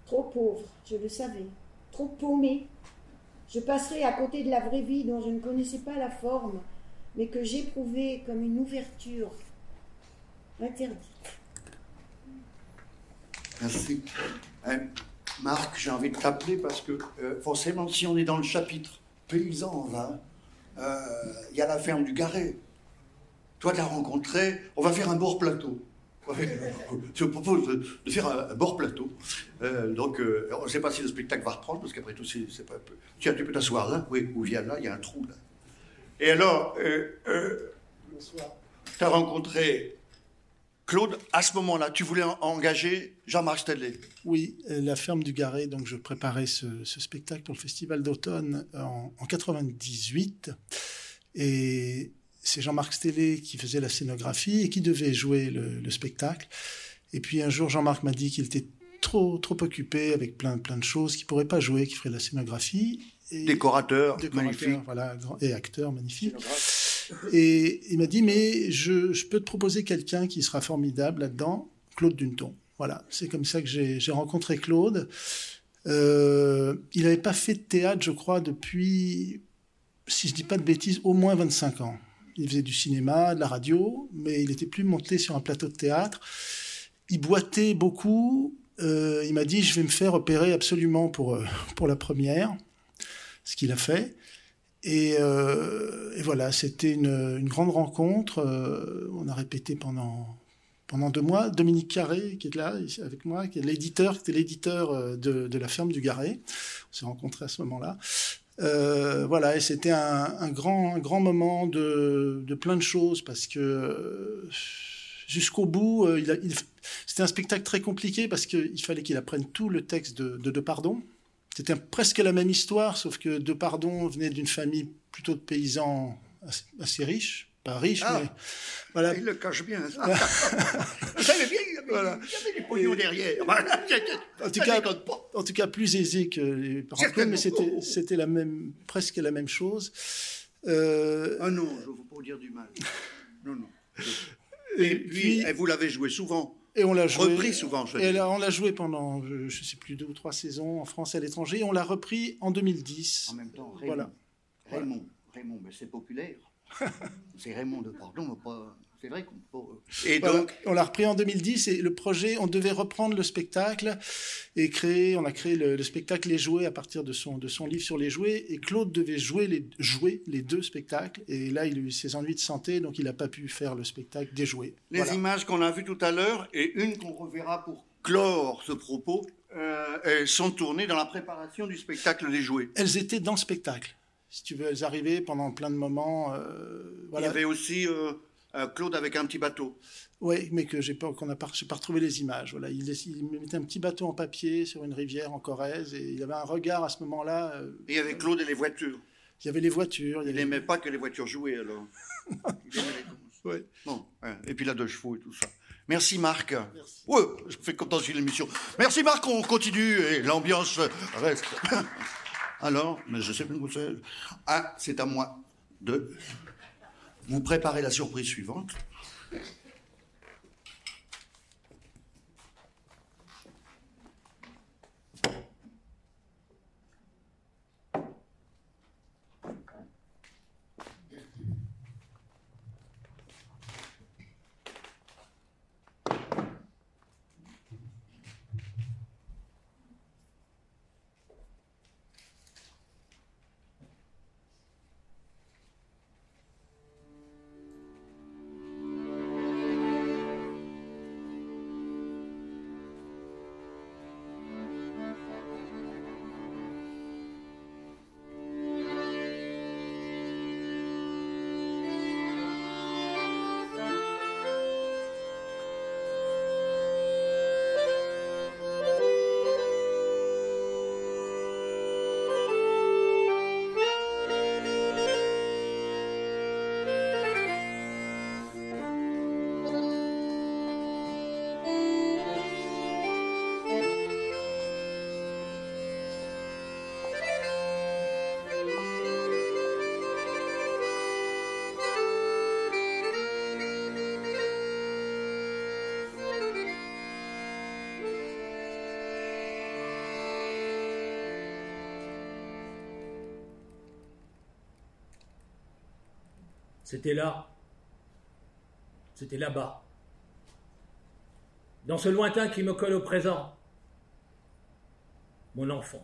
Trop pauvre, je le savais, trop paumé. Je passerais à côté de la vraie vie dont je ne connaissais pas la forme, mais que j'éprouvais comme une ouverture interdite. Merci. Hein, Marc, j'ai envie de t'appeler parce que euh, forcément, si on est dans le chapitre paysan en euh, il y a la ferme du Garret. Toi, tu as rencontré, on va faire un bord plateau. Je propose de, de faire un, un bord plateau. Euh, donc, euh, on ne sait pas si le spectacle va reprendre, parce qu'après tout, c'est pas. Tiens, tu peux t'asseoir là, oui, ou viens là, il y a un trou là. Et alors, euh, tu as rencontré Claude, à ce moment-là, tu voulais en- engager Jean-Marc Stellet. Oui, euh, la ferme du Garret. Donc, je préparais ce, ce spectacle pour le festival d'automne en, en 98. Et c'est Jean-Marc Stellet qui faisait la scénographie et qui devait jouer le, le spectacle. Et puis un jour, Jean-Marc m'a dit qu'il était trop, trop occupé avec plein, plein de choses, qu'il ne pourrait pas jouer, qu'il ferait la scénographie. Et Décorateur, décorateur, magnifique. Voilà, et acteur magnifique. Et il m'a dit, mais je, peux te proposer quelqu'un qui sera formidable là-dedans, Claude Dunton. Voilà, c'est comme ça que j'ai rencontré Claude. Euh, il n'avait pas fait de théâtre, je crois, depuis, si je dis pas de bêtises, au moins 25 ans. Il faisait du cinéma, de la radio, mais il était plus monté sur un plateau de théâtre. Il boitait beaucoup. Euh, il m'a dit je vais me faire opérer absolument pour euh, pour la première, ce qu'il a fait. Et, euh, et voilà, c'était une, grande rencontre. Euh, on a répété pendant pendant deux mois. Dominique Carré, qui est là avec moi, qui est l'éditeur, qui était l'éditeur euh, de, la ferme du Garé. On s'est rencontrés à ce moment-là. Voilà, et c'était un, grand, un grand moment de, plein de choses parce que jusqu'au bout, c'était un spectacle très compliqué parce qu'il fallait qu'il apprenne tout le texte de, de Pardon. C'était presque la même histoire, sauf que De Pardon venait d'une famille plutôt de paysans assez, riches, pas riche, ah, mais voilà. Il le cache bien. Ça. [LAUGHS] Vous savez bien, il y avait, [LAUGHS] voilà. pognons derrière. en, tout cas, en tout cas, plus aisé que les parents, mais c'était, c'était la même, presque la même chose. Euh... Ah non, je ne veux pas dire du mal. Non, non. Et, et puis, puis, vous l'avez joué souvent. Et on l'a joué. Repris souvent, je et là, on l'a joué pendant, je ne sais plus, deux ou trois saisons en France et à l'étranger. On l'a repris en 2010. En même temps, Raymond. Voilà. Raymond, Raymond, mais c'est populaire. [LAUGHS] c'est Raymond de Pardon, pas. C'est vrai qu'on peut. Et voilà. donc, on l'a repris en 2010 et le projet, on devait reprendre le spectacle et créer. On a créé le, le, spectacle Les Jouets à partir de son de son livre sur les jouets et Claude devait jouer les jouer les deux spectacles et là il a eu ses ennuis de santé donc il n'a pas pu faire le spectacle des jouets. Les voilà. images qu'on a vues tout à l'heure et une qu'on reverra pour clore ce propos euh, sont tournées dans la préparation du spectacle des jouets. Elles étaient dans le spectacle si tu veux, elles arrivaient pendant plein de moments. Euh, voilà. Il y avait aussi euh, euh, Claude avec un petit bateau. Oui, mais que j'ai pas, qu'on pas, retrouvé les images. Voilà, il, il, mettait un petit bateau en papier sur une rivière en Corrèze et il avait un regard à ce moment-là. Euh, et il y avait Claude et les voitures. Il y avait les voitures. Il n'aimait avait... pas que les voitures jouaient alors. [LAUGHS] il aimait les ouais. Bon, et puis la deux chevaux et tout ça. Merci Marc. Merci. Ouais, je fais comme dans une émission. Merci Marc, on continue et l'ambiance reste. [LAUGHS] Alors, mais je sais plus où c'est. Ah, c'est à moi de vous préparer la surprise suivante. C'était là. C'était là-bas. Dans ce lointain qui me colle au présent. Mon enfance.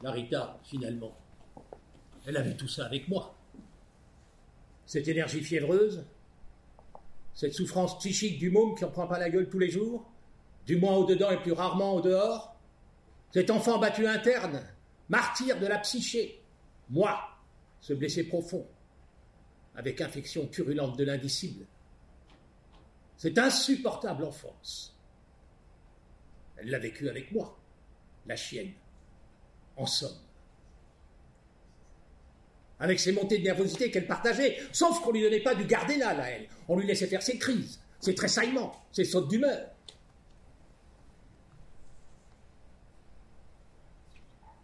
La Rita, finalement, elle avait tout ça avec moi. Cette énergie fiévreuse, cette souffrance psychique du môme qui en prend pas la gueule tous les jours, du moins au dedans et plus rarement au dehors, cet enfant battu interne, martyr de la psyché, moi, ce blessé profond, avec infection purulente de l'indicible. Cette insupportable enfance. Elle l'a vécu avec moi, la chienne, en somme. Avec ses montées de nervosité qu'elle partageait, sauf qu'on lui donnait pas du gardénal à elle. On lui laissait faire ses crises, ses tressaillements, ses sautes d'humeur.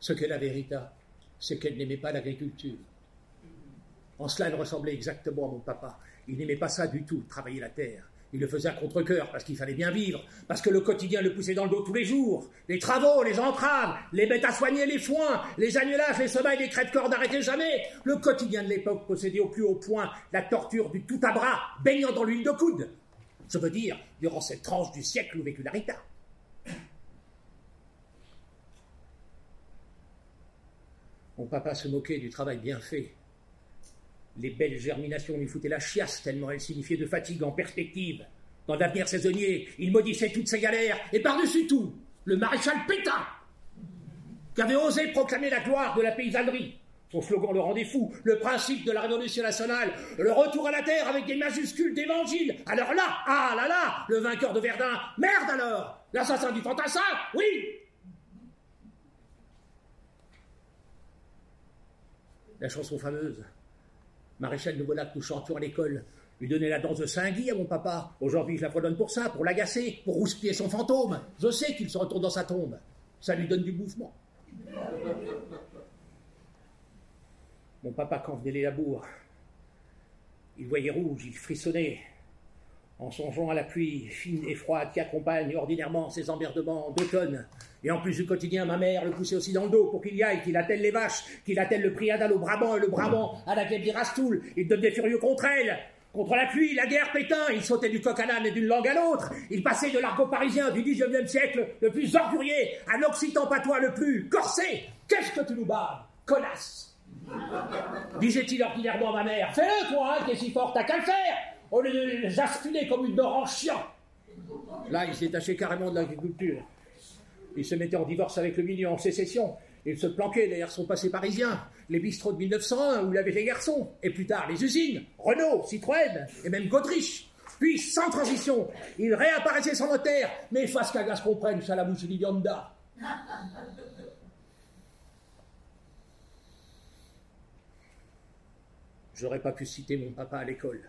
Ce qu'est la vérité, c'est qu'elle n'aimait pas l'agriculture. En cela, elle ressemblait exactement à mon papa. Il n'aimait pas ça du tout, travailler la terre. Il le faisait à contre-coeur parce qu'il fallait bien vivre, parce que le quotidien le poussait dans le dos tous les jours. Les travaux, les entraves, les bêtes à soigner, les foins, les annulages, les sommeils, les crêtes-corps n'arrêtaient jamais. Le quotidien de l'époque possédait au plus haut point la torture du tout à bras, baignant dans l'huile de coude. Je veux dire, durant cette tranche du siècle où vécut la Mon papa se moquait du travail bien fait. Les belles germinations lui foutaient la chiasse tellement elles signifiaient de fatigue en perspective. Dans l'avenir saisonnier, il maudissait toutes ses galères, et par-dessus tout, le maréchal Pétain, qui avait osé proclamer la gloire de la paysannerie. Son slogan le rendait fou, le principe de la révolution nationale, le retour à la terre avec des majuscules d'évangile. Alors là, ah là là, le vainqueur de Verdun, merde alors L'assassin du fantassin, oui La chanson fameuse. Maréchal de Bonac nous chantions à l'école. Lui donnait la danse de Saint-Guy à mon papa. Aujourd'hui, je la fredonne pour ça, pour l'agacer, pour rouspiller son fantôme. Je sais qu'il se retourne dans sa tombe. Ça lui donne du mouvement. Mon papa, quand venait les labours, il voyait rouge, il frissonnait, en songeant à la pluie fine et froide qui accompagne ordinairement ces emmerdements d'automne. Et en plus du quotidien, ma mère le poussait aussi dans le dos pour qu'il y aille, qu'il attelle les vaches, qu'il attelle le priadal au Brabant et le Brabant à la d'Irastoul. Il devenait furieux contre elle. Contre la pluie, la guerre, Pétain, il sautait du coq à l'âne et d'une langue à l'autre. Il passait de l'argot parisien du 19e siècle, le plus ordurier, à l'occitan patois le plus corsé. Qu'est-ce que tu nous baves, connasse? Disait-il ordinairement à ma mère. Fais-le, toi, hein, t'es si fort, t'as qu'à le faire Au lieu de les comme une dor en chien. Là, il s'est détaché carrément de l'agriculture. Il se mettait en divorce avec le milieu en sécession. Il se planquait derrière son passé parisien, les bistrots de 1901 où il avait les garçons, et plus tard les usines, Renault, Citroën, et même Godrich. Puis, sans transition, il réapparaissait sans notaire, mais face qu'à se comprenne, Chalamouche et Lilianda. J'aurais pas pu citer mon papa à l'école.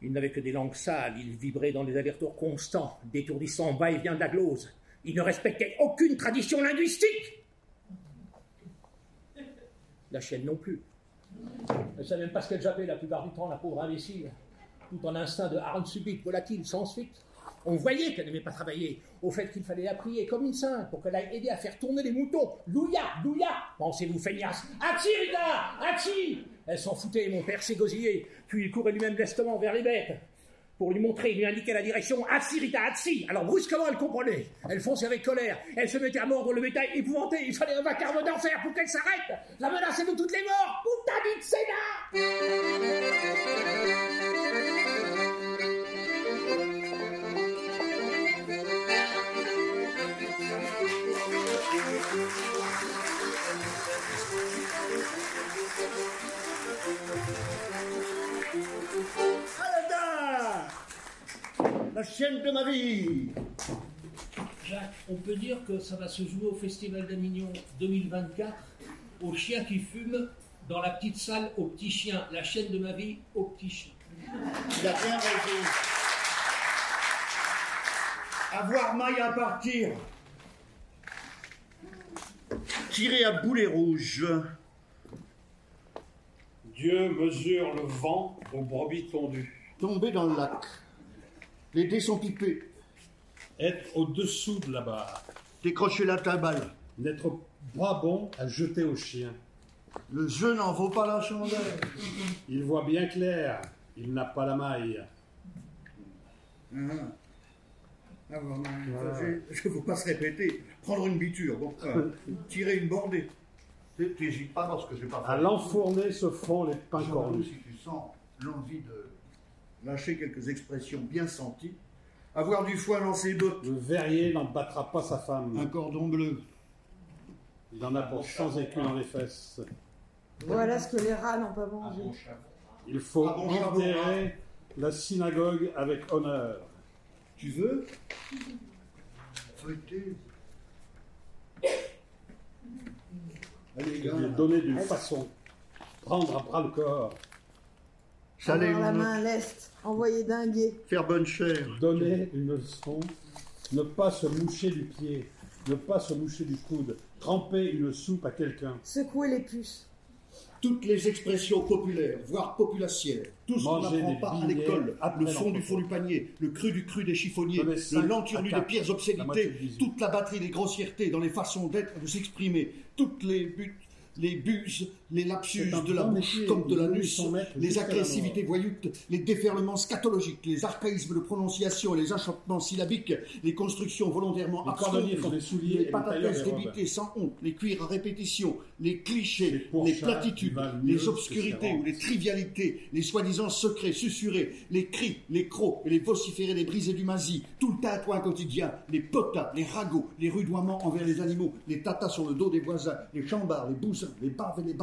Il n'avait que des langues sales, il vibrait dans des allers-retours constants, d'étourdissants va-et-vient de la glose. Il ne respectait aucune tradition linguistique. La chienne non plus. Elle ne savait même pas ce qu'elle jappait la plupart du temps, la pauvre imbécile. Tout en instinct de harne subite, volatile, sans suite. On voyait qu'elle n'aimait pas travailler, au fait qu'il fallait la prier comme une sainte pour qu'elle aille aider à faire tourner les moutons. Louia, louia Pensez-vous, feignasse Achi, Rita Achi Elle s'en foutait, mon père s'est gosillé, puis il courait lui-même lestement vers les bêtes. Pour lui montrer, lui indiquait la direction Atsi, Rita, Atsi Alors brusquement, elle comprenait. Elle fonçait avec colère. Elle se mettait à mordre le bétail épouvanté. Il fallait un vacarme d'enfer pour qu'elle s'arrête. La menace est de toutes les morts Putain du Sénat La chienne de ma vie Jacques, on peut dire que ça va se jouer au Festival d'Avignon 2024 au chien qui fume dans la petite salle au petit chien, la chaîne de ma vie au petit chien. Il a bien raison. Avoir maille à partir. Tirer à boulet rouge. Dieu mesure le vent aux brebis tondues. Tomber dans le lac. Les dés sont pipés. Être au-dessous de la barre. Décrocher la timbale. N'être pas bon à jeter au chien. Le jeu n'en vaut pas la chandelle. Il voit bien clair. Il n'a pas la maille. Ah, ah, bon, [LAUGHS] Je ne veux pas se répéter. Prendre une biture, bon, euh, [LAUGHS] tirer une bordée. T'hésites pas lorsque j'ai pas fait. À l'enfourner se font les pains cornus. si tu sens l'envie de lâcher quelques expressions bien senties. Avoir du foie dans ses bottes. Le verrier n'en battra pas sa femme. Un cordon bleu. Il en a pour 100 écus dans les fesses. Voilà ce que les rats n'ont pas mangé. Il faut bon, enterrer la synagogue avec honneur. Tu veux Feuilleter. Allez, gars. lui donner d'une façon. Prendre à bras le corps. Saler la main à l'est, envoyer dinguer. Faire bonne chère. Donner une leçon. Ne pas se moucher du pied. Ne pas se moucher du coude. Tremper une soupe à quelqu'un. Secouer les puces. toutes les expressions populaires, voire populacières, tout ce qu'on Manger n'apprend des pas à l'école, après le fond du fond du panier, le cru du cru des chiffonniers, le lenturnu des pires obscénités, toute la batterie des grossièretés dans les façons d'être et de s'exprimer, toutes les buts, les buses, les lapsus de la bouche comme de l'anus, les agressivités voyoutes, les déferlements scatologiques, les archaïsmes de prononciation, les achoppements syllabiques, les constructions volontairement Les absurdes, les les débités sans honte, les cuirs à répétition, les clichés, les, platitudes, les obscurités ou les trivialités, les soi-disant secrets susurrés, les cris, les crocs et les vociférés des brisés du mazie, tout le tintouin quotidien, les potas, les ragots, les rudoiements envers les animaux, les tatas sur le dos des voisins, les chambards, les bousins, les baves et les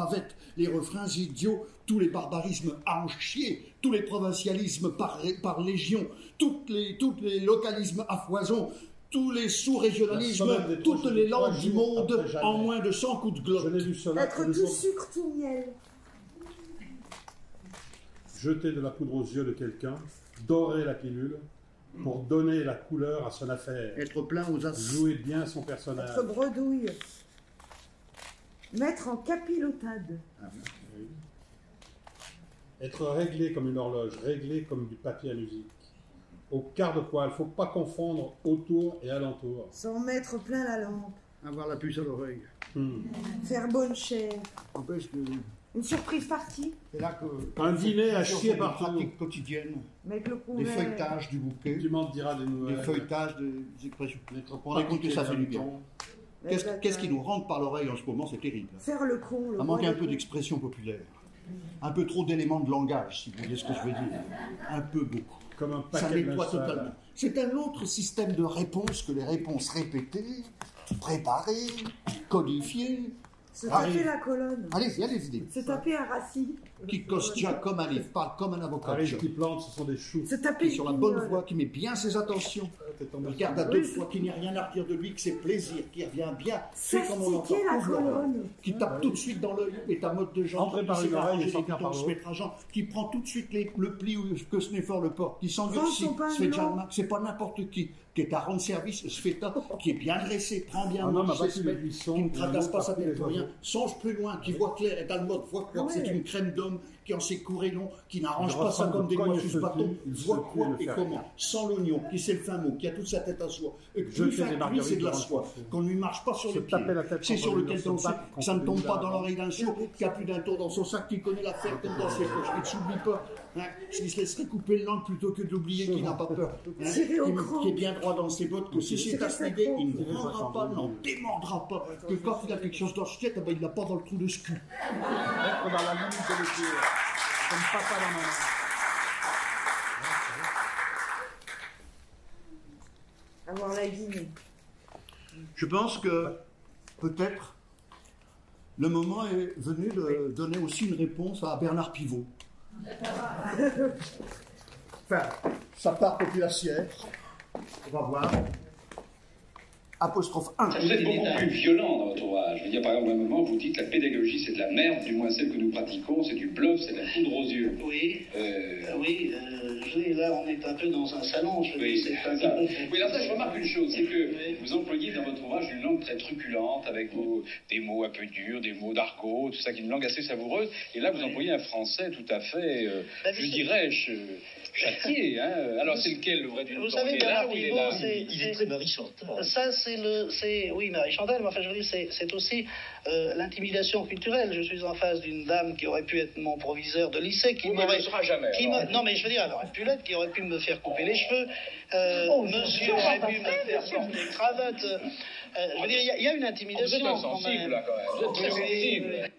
les refrains idiots, tous les barbarismes à en chier, tous les provincialismes par, par légion, toutes les, tous les localismes à foison, tous les sous-régionalismes, toutes les langues du monde en moins de 100 coups de que Être tout sucre, tout miel. jeter de la poudre aux yeux de quelqu'un, dorer la pilule pour donner la couleur à son affaire. Être plein aux as. Jouer bien son personnage. Être bredouille. Mettre en capilotade. Être réglé comme une horloge, réglé comme du papier à musique. Au quart de poil, faut pas confondre autour et alentour. S'en mettre plein la lampe. Avoir la puce à l'oreille. Hmm. Faire bonne chère. Une surprise partie. c'est là que. Un dîner à chier des partout. pratiques quotidiennes, Avec le des feuilletages du bouquet, Tu m'en diras des des nouvelles. feuilletages des expressions. Que pratiqué ça fait du bien. Qu'est-ce qui nous rentre par l'oreille en ce moment C'est terrible. Faire le con. Le Ça manque un peu d'expression populaire. Un peu trop d'éléments de langage, si vous voyez ce que je veux dire. Un peu beaucoup. Comme un Ça paquet de nettoie totalement. C'est un autre système de réponse que les réponses répétées, préparées, codifiées. Se Allez. taper la colonne. Allez-y, allez-y. Se taper un racine. Qui costia comme un livre, parle comme un avocat. Arrive qui plante, ce sont des choux. Se taper Qui est les sur la bonne voie, qui met bien ses attentions. Regarde à deux c'est- fois, qu'il n'y a rien à redire de lui, que c'est plaisir, qui revient bien, fait comme on entend. Qui tape tout de suite dans l'œil et ta mode de genre Entrer qui par une pas oreille et sortir par l'autre. qui prend tout de suite les- le pli où- que ce n'est fort le porte, qui s'endurcit, c'est pas n'importe qui, qui est à rendre service, un, qui est bien dressé, prend bien Un homme a sait battu se les mettre, buissons, qui ne tracasse pas sa tête pour rien, songe plus loin, qui voit clair, est à le mode, voit quoi, Ouais. c'est une crème d'homme qui en sait couré long, qui n'arrange pas ça comme des cogne coiffes se bâton, tue, il se voit quoi et comment, sans l'oignon, qui sait le fin mot, qui a toute sa tête à soi, et que plus fin que lui, c'est de la soie, qu'on ne lui marche pas sur le pied, c'est sur le lequel se tombe ça, que ne tombe pas dans l'oreille d'un sourd, qui a plus d'un tour dans son sac, qui connaît l'affaire comme dans ses poches, qui ne s'oublie pas, hein, qui se laisserait couper le langue plutôt que d'oublier, qui n'a pas peur, hein, qui, est bien droit dans ses bottes, que si c'est à il ne rendra pas, n'en démordra pas, que quand il a quelque chose dans le chiette, eh ben, il l'a pas dans le trou de ce cul. Être dans la limite de. Comme papa dans ma main. Avoir la guinée. Je pense que peut-être le moment est venu de donner aussi une réponse à Bernard Pivot. Enfin, sa part populacière. On va voir. Apostrophe 1. Ça peut être beaucoup plus violent dans votre ouvrage. Je veux dire, par exemple, un moment, vous dites la pédagogie, c'est de la merde, du moins celle que nous pratiquons, c'est du bluff, c'est de la poudre aux yeux. Oui, Euh, oui, euh, je là on est un peu dans un salon, je Oui, dis, c'est pas ça. Oui, alors ça, je remarque une chose, c'est que vous employez dans votre ouvrage une langue très truculente, avec vos- des mots un peu durs, des mots d'argot, tout ça, qui est une langue assez savoureuse. Et là, vous employez un français tout à fait, euh, Bah, je dirais, ch- châtié. Hein. Alors, c'est lequel, le vrai du Vous temps savez, Il est là Bernard ou il est Pivot, c'est. Il est très Marie Chantal. Ça, c'est le. c'est Oui, Marie Chantal, mais enfin, je veux dire, c'est aussi euh, l'intimidation culturelle. Je suis en face d'une dame qui aurait pu être mon proviseur de lycée, qui Oui, mais elle m'aurait. ne le sera jamais, qui alors. me- Non, mais je veux dire, elle aurait pu l'être, qui aurait pu me faire couper les cheveux. Euh, Oh, monsieur aurait pu me faire porter des cravates. Euh, je veux dire, il y a- il y, a une intimidation. Vous êtes quand insensible, même. là, quand même. Vous êtes très sensible.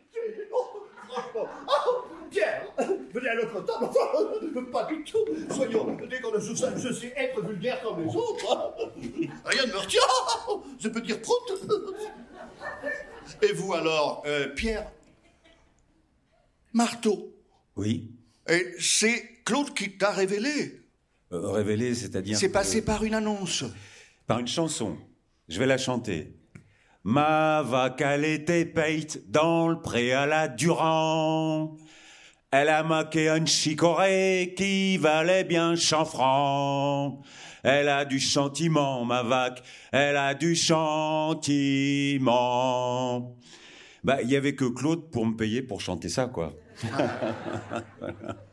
Pierre, [LAUGHS] venez à notre table. Enfin, pas du tout. Soyons, dès qu'on je, sais- je sais être vulgaire comme les autres. [LAUGHS] Rien ne me retient. Je peux dire prout. Et vous alors, euh, Pierre? Marteau? Oui. Et c'est Claude qui t'a révélé. Euh, révélé, c'est-à-dire. C'est que- passé par une annonce. Par une chanson. Je vais la chanter. Ma était peinte dans le pré à la Durand. Elle a maqué un chicorée qui valait bien cent. Elle a du sentiment, ma vaque, elle a du sentiment. Bah, il y avait que Claude pour me payer pour chanter ça, quoi. [LAUGHS]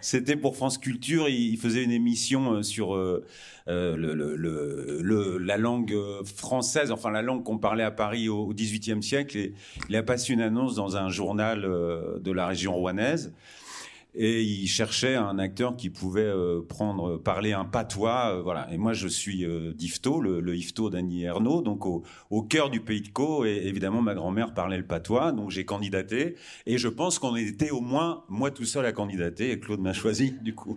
C'était pour France Culture. Il faisait une émission euh, sur euh, euh, la langue française, enfin la langue qu'on parlait à Paris au XVIIIe siècle. Et il a passé une annonce dans un journal de la région rouennaise. Et il cherchait un acteur qui pouvait euh, prendre, parler un patois, euh, voilà. Et moi, je suis euh, le, le Yvetot d'Annie Ernaux, donc au, cœur du pays de Caux. Et évidemment, ma grand-mère parlait le patois, donc j'ai candidaté. Et je pense qu'on était au moins moi tout seul à candidater, et Claude m'a choisi, du coup.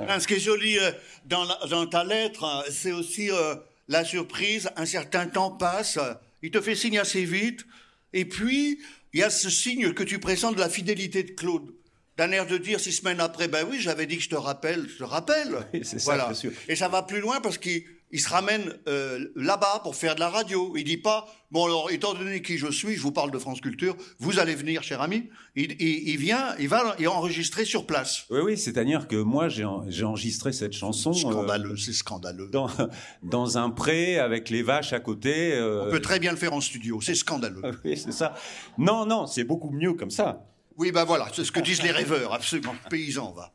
Hein, ce qui est joli euh, dans, ta lettre, euh, c'est aussi euh, la surprise. Un certain temps passe, euh, il te fait signe assez vite, et puis il y a ce signe que tu présentes de la fidélité de Claude. D'un air de dire six semaines après, ben oui, j'avais dit que je te rappelle, je te rappelle. [LAUGHS] c'est ça, bien sûr. Et ça va plus loin parce qu'il il se ramène euh, là-bas pour faire de la radio. Il dit pas, bon alors, étant donné qui je suis, je vous parle de France Culture, vous allez venir, cher ami. Il, il- il vient, il va il enregistrer sur place. Oui, oui, c'est-à-dire que moi, j'ai en- j'ai enregistré cette chanson. Scandaleux, c'est scandaleux. Dans, [LAUGHS] dans un pré avec les vaches à côté. euh, On peut très bien le faire en studio, c'est scandaleux. [LAUGHS] Oui, c'est ça. Non, non, c'est beaucoup mieux comme ça. Oui, ben voilà, c'est ce que disent les rêveurs, absolument. Paysan, va.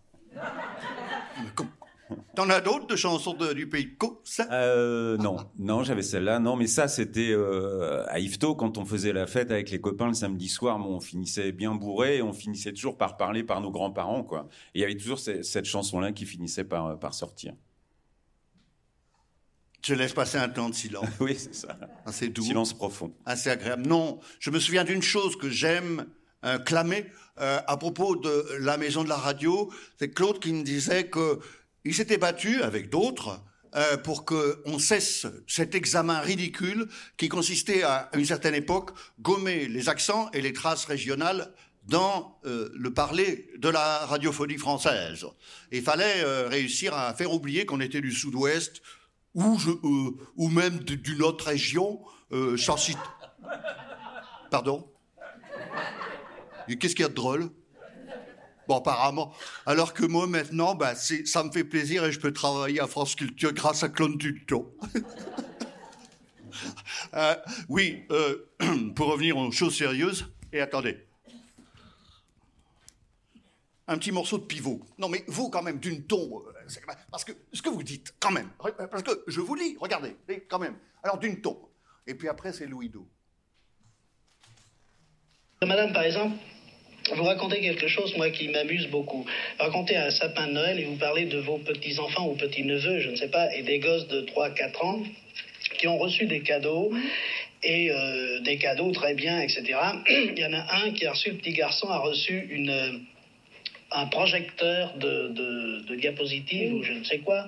T'en as d'autres de chansons de- du pays de ça? Euh, non, non, j'avais celle-là. Non, mais ça, c'était euh, à Yvetot quand on faisait la fête avec les copains le samedi soir. Bon, on finissait bien bourré et on finissait toujours par parler par nos grands-parents, quoi. Et il y avait toujours ce- cette chanson-là qui finissait par, par sortir. Je laisse passer un temps de silence. [LAUGHS] oui, c'est ça. Assez doux. Silence profond. Assez agréable. Non, je me souviens d'une chose que j'aime euh, clamer euh, à propos de la maison de la radio. C'est Claude qui me disait que il s'était battu avec d'autres euh, pour que on cesse cet examen ridicule qui consistait à, à une certaine époque gommer les accents et les traces régionales dans le parler de la radiophonie française. Il fallait réussir à faire oublier qu'on était du sud-ouest ou, ou même d'une autre région, sans citer... Pardon? Qu'est-ce qu'il y a de drôle? Bon, apparemment. Alors que moi, maintenant, c'est- ça me fait plaisir et je peux travailler à France Culture grâce à Claude Tuto. [LAUGHS] Euh, oui, euh, [CLEARS THROAT] pour revenir aux choses sérieuses, et attendez. Un petit morceau de pivot. Non, mais vous, quand même, d'une tombe. euh, Parce que ce que vous dites, quand même. Parce que je vous lis, regardez, quand même. Alors, d'une tombe. Et puis après, c'est Louis II. Madame, par exemple, vous racontez quelque chose, moi, qui m'amuse beaucoup. Vous racontez un sapin de Noël et vous parlez de vos petits-enfants ou petits-neveux, je ne sais pas, et des gosses de 3-4 ans qui ont reçu des cadeaux, et euh, des cadeaux très bien, etc. [CLEARS THROAT] Il y en a un qui a reçu, le petit garçon a reçu une, euh, un projecteur de, de, diapositives ou je ne sais quoi.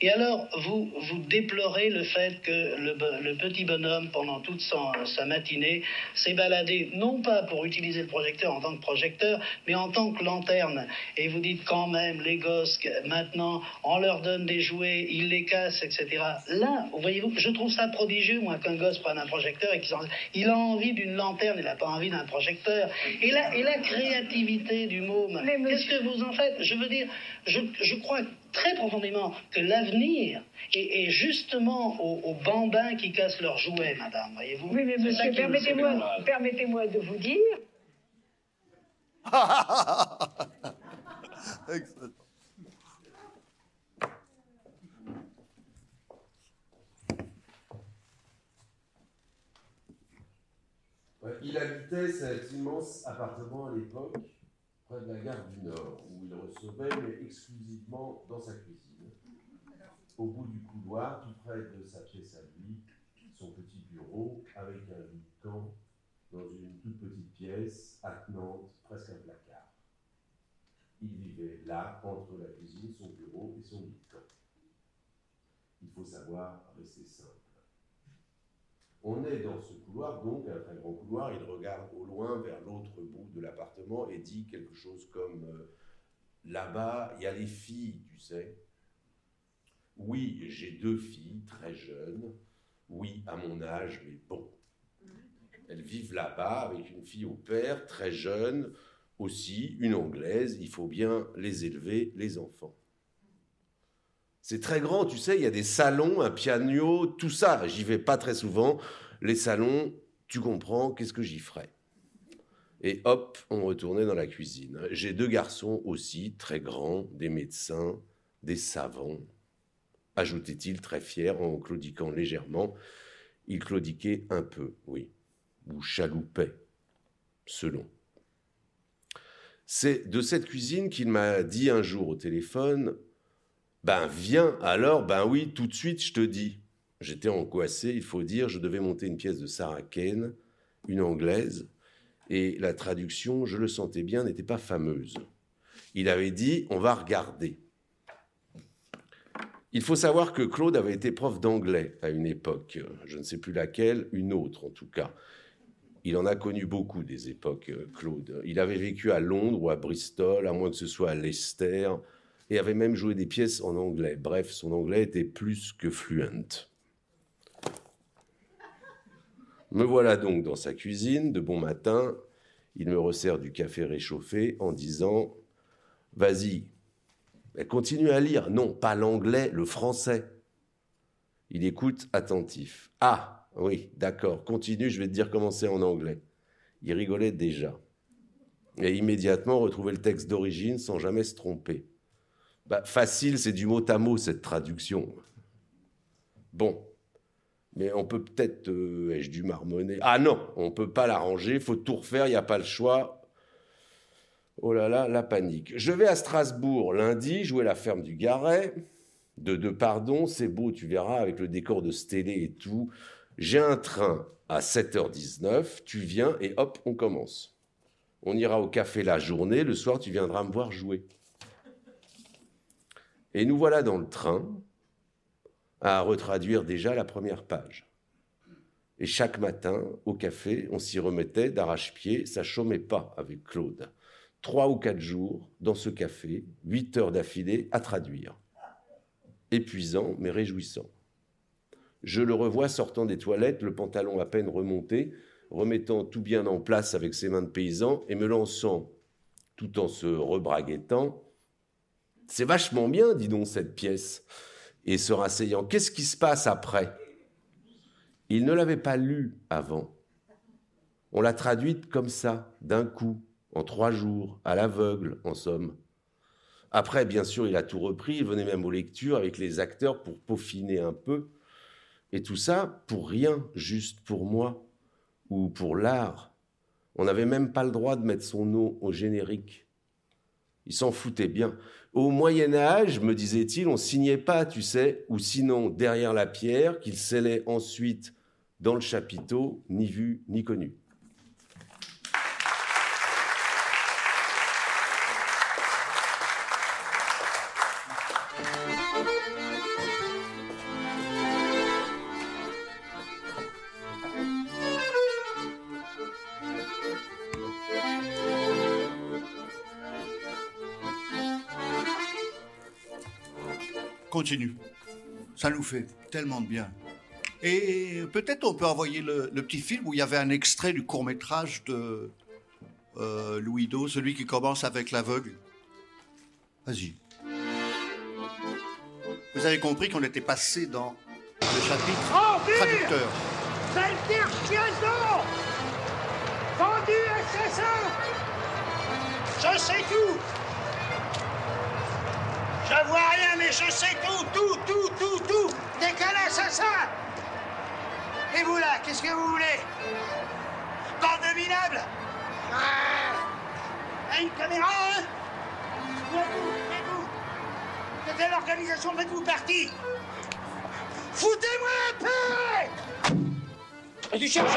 Et alors, vous, vous déplorez le fait que le, petit bonhomme, pendant toute sa matinée, s'est baladé, non pas pour utiliser le projecteur en tant que projecteur, mais en tant que lanterne. Et vous dites quand même, les gosses, maintenant, on leur donne des jouets, ils les cassent, etc. Là, voyez-vous, je trouve ça prodigieux, moi, qu'un gosse prenne un projecteur et qu'il a envie d'une lanterne, il n'a pas envie d'un projecteur. Et la, et la créativité du môme, qu'est-ce que vous en faites? Je veux dire, je, je crois très profondément que l'avenir est, est justement aux, aux bambins qui cassent leurs jouets, madame, voyez-vous? Oui, mais monsieur, permettez-moi permettez-moi de vous dire [LAUGHS] Excellent. Il habitait cet immense appartement à l'époque, près de la gare du Nord, où il recevait, mais exclusivement dans sa cuisine. Au bout du couloir, tout près de sa pièce à lui, son petit bureau, avec un lit de camp, dans une toute petite pièce, attenante, presque un placard. Il vivait là, entre la cuisine, son bureau et son lit de camp. Il faut savoir rester simple. On est dans ce couloir, donc un très grand couloir. Il regarde au loin vers l'autre bout de l'appartement et dit quelque chose comme euh, Là-bas, il y a les filles, tu sais. Oui, j'ai deux filles très jeunes. Oui, à mon âge, mais bon. Elles vivent là-bas avec une fille au père, très jeune, aussi, une anglaise. Il faut bien les élever, les enfants. C'est très grand, tu sais, il y a des salons, un piano, tout ça. J'y vais pas très souvent. Les salons, Tu comprends, qu'est-ce que j'y ferais? Et hop, on retournait dans la cuisine. J'ai deux garçons aussi, très grands, des médecins, des savants, ajoutait-il très fier en claudiquant légèrement. Il claudiquait un peu, oui, ou chaloupait, selon. C'est de cette cuisine qu'il m'a dit un jour au téléphone Ben viens, alors, ben oui, tout de suite, je te dis. J'étais angoissé, il faut dire, je devais monter une pièce de Sarah Kane, une anglaise, et la traduction, je le sentais bien, n'était pas fameuse. Il avait dit On va regarder. Il faut savoir que Claude avait été prof d'anglais à une époque, je ne sais plus laquelle, une autre en tout cas. Il en a connu beaucoup des époques, Claude. Il avait vécu à Londres ou à Bristol, à moins que ce soit à Leicester, et avait même joué des pièces en anglais. Bref, son anglais était plus que fluent. Me voilà donc dans sa cuisine, de bon matin. Il me resserre du café réchauffé en disant Vas-y, elle continue à lire. Non, pas l'anglais, le français. Il écoute attentif. Ah, oui, d'accord, continue, je vais te dire comment c'est en anglais. Il rigolait déjà. Et immédiatement retrouver le texte d'origine sans jamais se tromper. Bah, facile, c'est du mot à mot cette traduction. Bon, mais on peut peut-être, euh, ai-je dû marmonner? Ah non, on peut pas l'arranger, faut tout refaire, il n'y a pas le choix. Oh là là, la panique. Je vais à Strasbourg lundi jouer la ferme du Garret. De deux pardon, c'est beau, tu verras, avec le décor de Stélé et tout. J'ai un train à 7h19, tu viens et hop, on commence. On ira au café la journée, le soir tu viendras me voir jouer. Et nous voilà dans le train à retraduire déjà la première page. Et chaque matin, au café, on s'y remettait d'arrache-pied, ça chômait pas avec Claude trois ou quatre jours dans ce café, huit heures d'affilée à traduire. Épuisant, mais réjouissant. Je le revois sortant des toilettes, le pantalon à peine remonté, remettant tout bien en place avec ses mains de paysan et me lançant, tout en se rebraguettant, C'est vachement bien, dis donc, cette pièce. Et se rasseyant, qu'est-ce qui se passe après? Il ne l'avait pas lu avant. On l'a traduite comme ça, d'un coup, en trois jours, à l'aveugle, en somme. Après, bien sûr, il a tout repris, il venait même aux lectures avec les acteurs pour peaufiner un peu. Et tout ça pour rien, juste pour moi, ou pour l'art. On n'avait même pas le droit de mettre son nom au générique. Il s'en foutait bien. Au Moyen Âge, me disait-il, on signait pas, tu sais, ou sinon derrière la pierre, qu'il scellait ensuite dans le chapiteau, ni vu ni connu. Continue. Ça nous fait tellement de bien. Et peut-être on peut envoyer le, petit film où il y avait un extrait du court métrage de euh, Louis Do, celui qui commence avec l'aveugle. Vas-y. Vous avez compris qu'on était passé dans le chapitre traducteur. Vendu assassin Je sais tout je vois rien, mais je sais tout, tout, tout, tout, tout. T'es qu'un assassin Et vous là, qu'est-ce que vous voulez? Bande de minables ah. Une caméra, hein. Faites-vous, faites-vous. C'était l'organisation, faites-vous partie. Foutez-moi un peu. Et tu cherches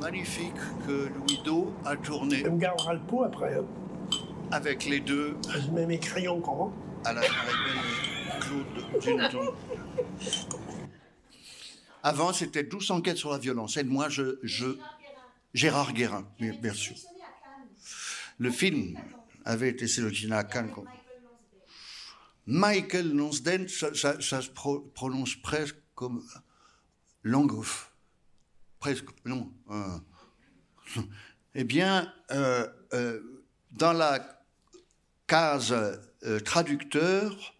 magnifique que Louis Do a tourné. On gardera le pot après. Hein. Avec les deux. Je mets mes crayons. À la, la belle Claude Duneton. Avant, c'était douce enquête sur la violence. Et moi, je. je Gérard Guérin, bien sûr. Le film avait été sélectionné à Cannes. Michael Lonsden, ça, ça, ça, se prononce presque comme Langouf. Presque, non. Euh, [LAUGHS] eh bien, euh, euh, dans la case traducteur,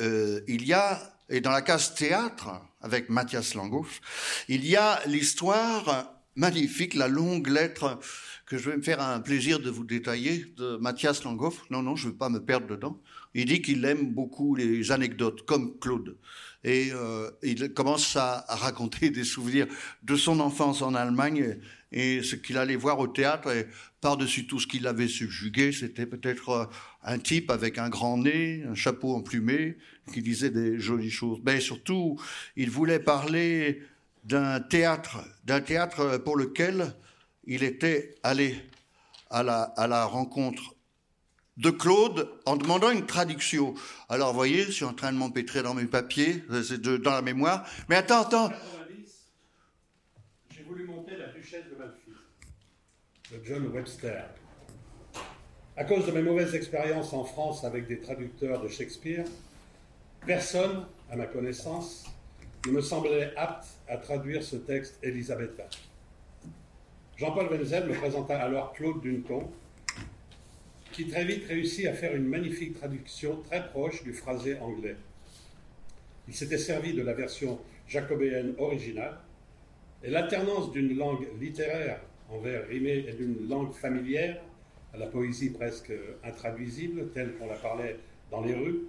il y a, et dans la case théâtre, avec Mathias Langouf, il y a l'histoire magnifique, la longue lettre que je vais me faire un plaisir de vous détailler de Mathias Langhoff. Non, non, je ne veux pas me perdre dedans. Il dit qu'il aime beaucoup les anecdotes, comme Claude. Et euh, il commence à, raconter des souvenirs de son enfance en Allemagne et, ce qu'il allait voir au théâtre. Et par-dessus tout ce qu'il avait subjugué, c'était peut-être euh, un type avec un grand nez, un chapeau emplumé, qui disait des jolies choses. Mais surtout, il voulait parler d'un théâtre, d'un théâtre pour lequel il était allé à la rencontre de Claude en demandant une traduction. Alors, vous voyez, je suis en train de m'empêtrer dans mes papiers, c'est dans la mémoire. Mais attends, attends. J'ai voulu monter la Duchesse de Malfi, de John Webster. À cause de mes mauvaises expériences en France avec des traducteurs de Shakespeare, personne, à ma connaissance, ne me semblait apte à traduire ce texte élisabétain. Jean-Paul Wenzel me présenta alors Claude Duneton, qui très vite réussit à faire une magnifique traduction très proche du phrasé anglais. Il s'était servi de la version jacobéenne originale, et l'alternance d'une langue littéraire en vers rimés et d'une langue familière, à la poésie presque intraduisible, telle qu'on la parlait dans les rues,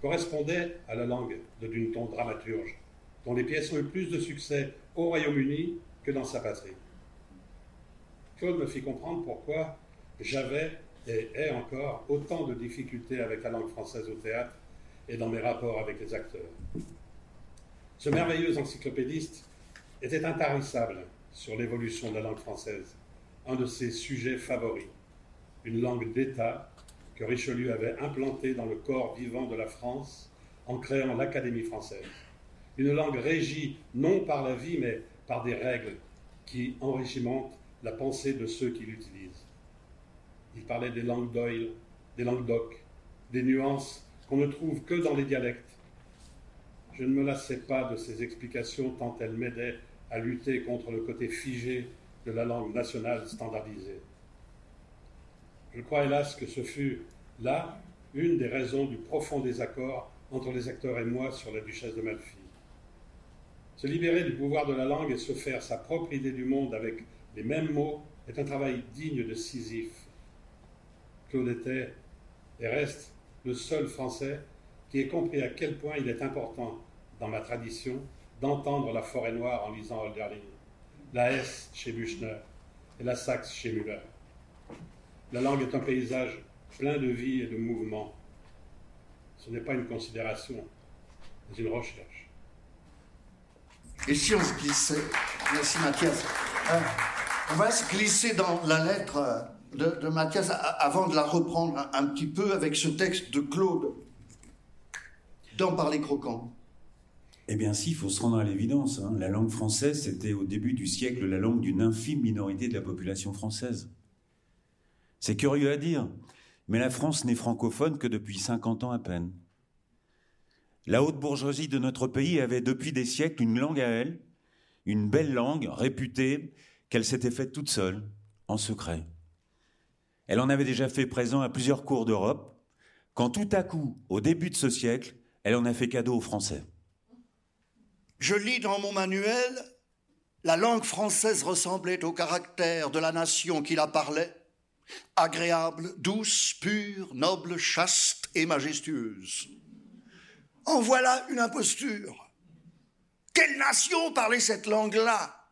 correspondait à la langue de Duneton dramaturge, dont les pièces ont eu plus de succès au Royaume-Uni que dans sa patrie. Claude me fit comprendre pourquoi j'avais et ai encore autant de difficultés avec la langue française au théâtre et dans mes rapports avec les acteurs. Ce merveilleux encyclopédiste était intarissable sur l'évolution de la langue française, un de ses sujets favoris, une langue d'État que Richelieu avait implantée dans le corps vivant de la France en créant l'Académie française. Une langue régie non par la vie, mais par des règles qui enrichimentent la pensée de ceux qui l'utilisent. Il parlait des langues d'oil, des langues d'oc, des nuances qu'on ne trouve que dans les dialectes. Je ne me lassais pas de ces explications tant elles m'aidaient à lutter contre le côté figé de la langue nationale standardisée. Je crois hélas que ce fut là une des raisons du profond désaccord entre les acteurs et moi sur la duchesse de Malfi. Se libérer du pouvoir de la langue et se faire sa propre idée du monde avec les mêmes mots est un travail digne de Sisyphe. Claude était et reste le seul Français qui ait compris à quel point il est important dans ma tradition d'entendre la forêt noire en lisant Hölderlin, la S chez Büchner et la Saxe chez Müller. La langue est un paysage plein de vie et de mouvement. Ce n'est pas une considération, mais une recherche. Et si on se glissait, merci Mathias, euh, on va se glisser dans la lettre de, Mathias avant de la reprendre un, un, petit peu avec ce texte de Claude dans Parler croquant. Eh bien si, il faut se rendre à l'évidence. Hein. La langue française, c'était au début du siècle la langue d'une infime minorité de la population française. C'est curieux à dire, mais la France n'est francophone que depuis 50 ans à peine. La haute bourgeoisie de notre pays avait depuis des siècles une langue à elle, une belle langue réputée qu'elle s'était faite toute seule, en secret. Elle en avait déjà fait présent à plusieurs cours d'Europe, quand tout à coup, au début de ce siècle, elle en a fait cadeau aux Français. Je lis dans mon manuel, la langue française ressemblait au caractère de la nation qui la parlait, agréable, douce, pure, noble, chaste et majestueuse. En voilà une imposture. Quelle nation parlait cette langue-là?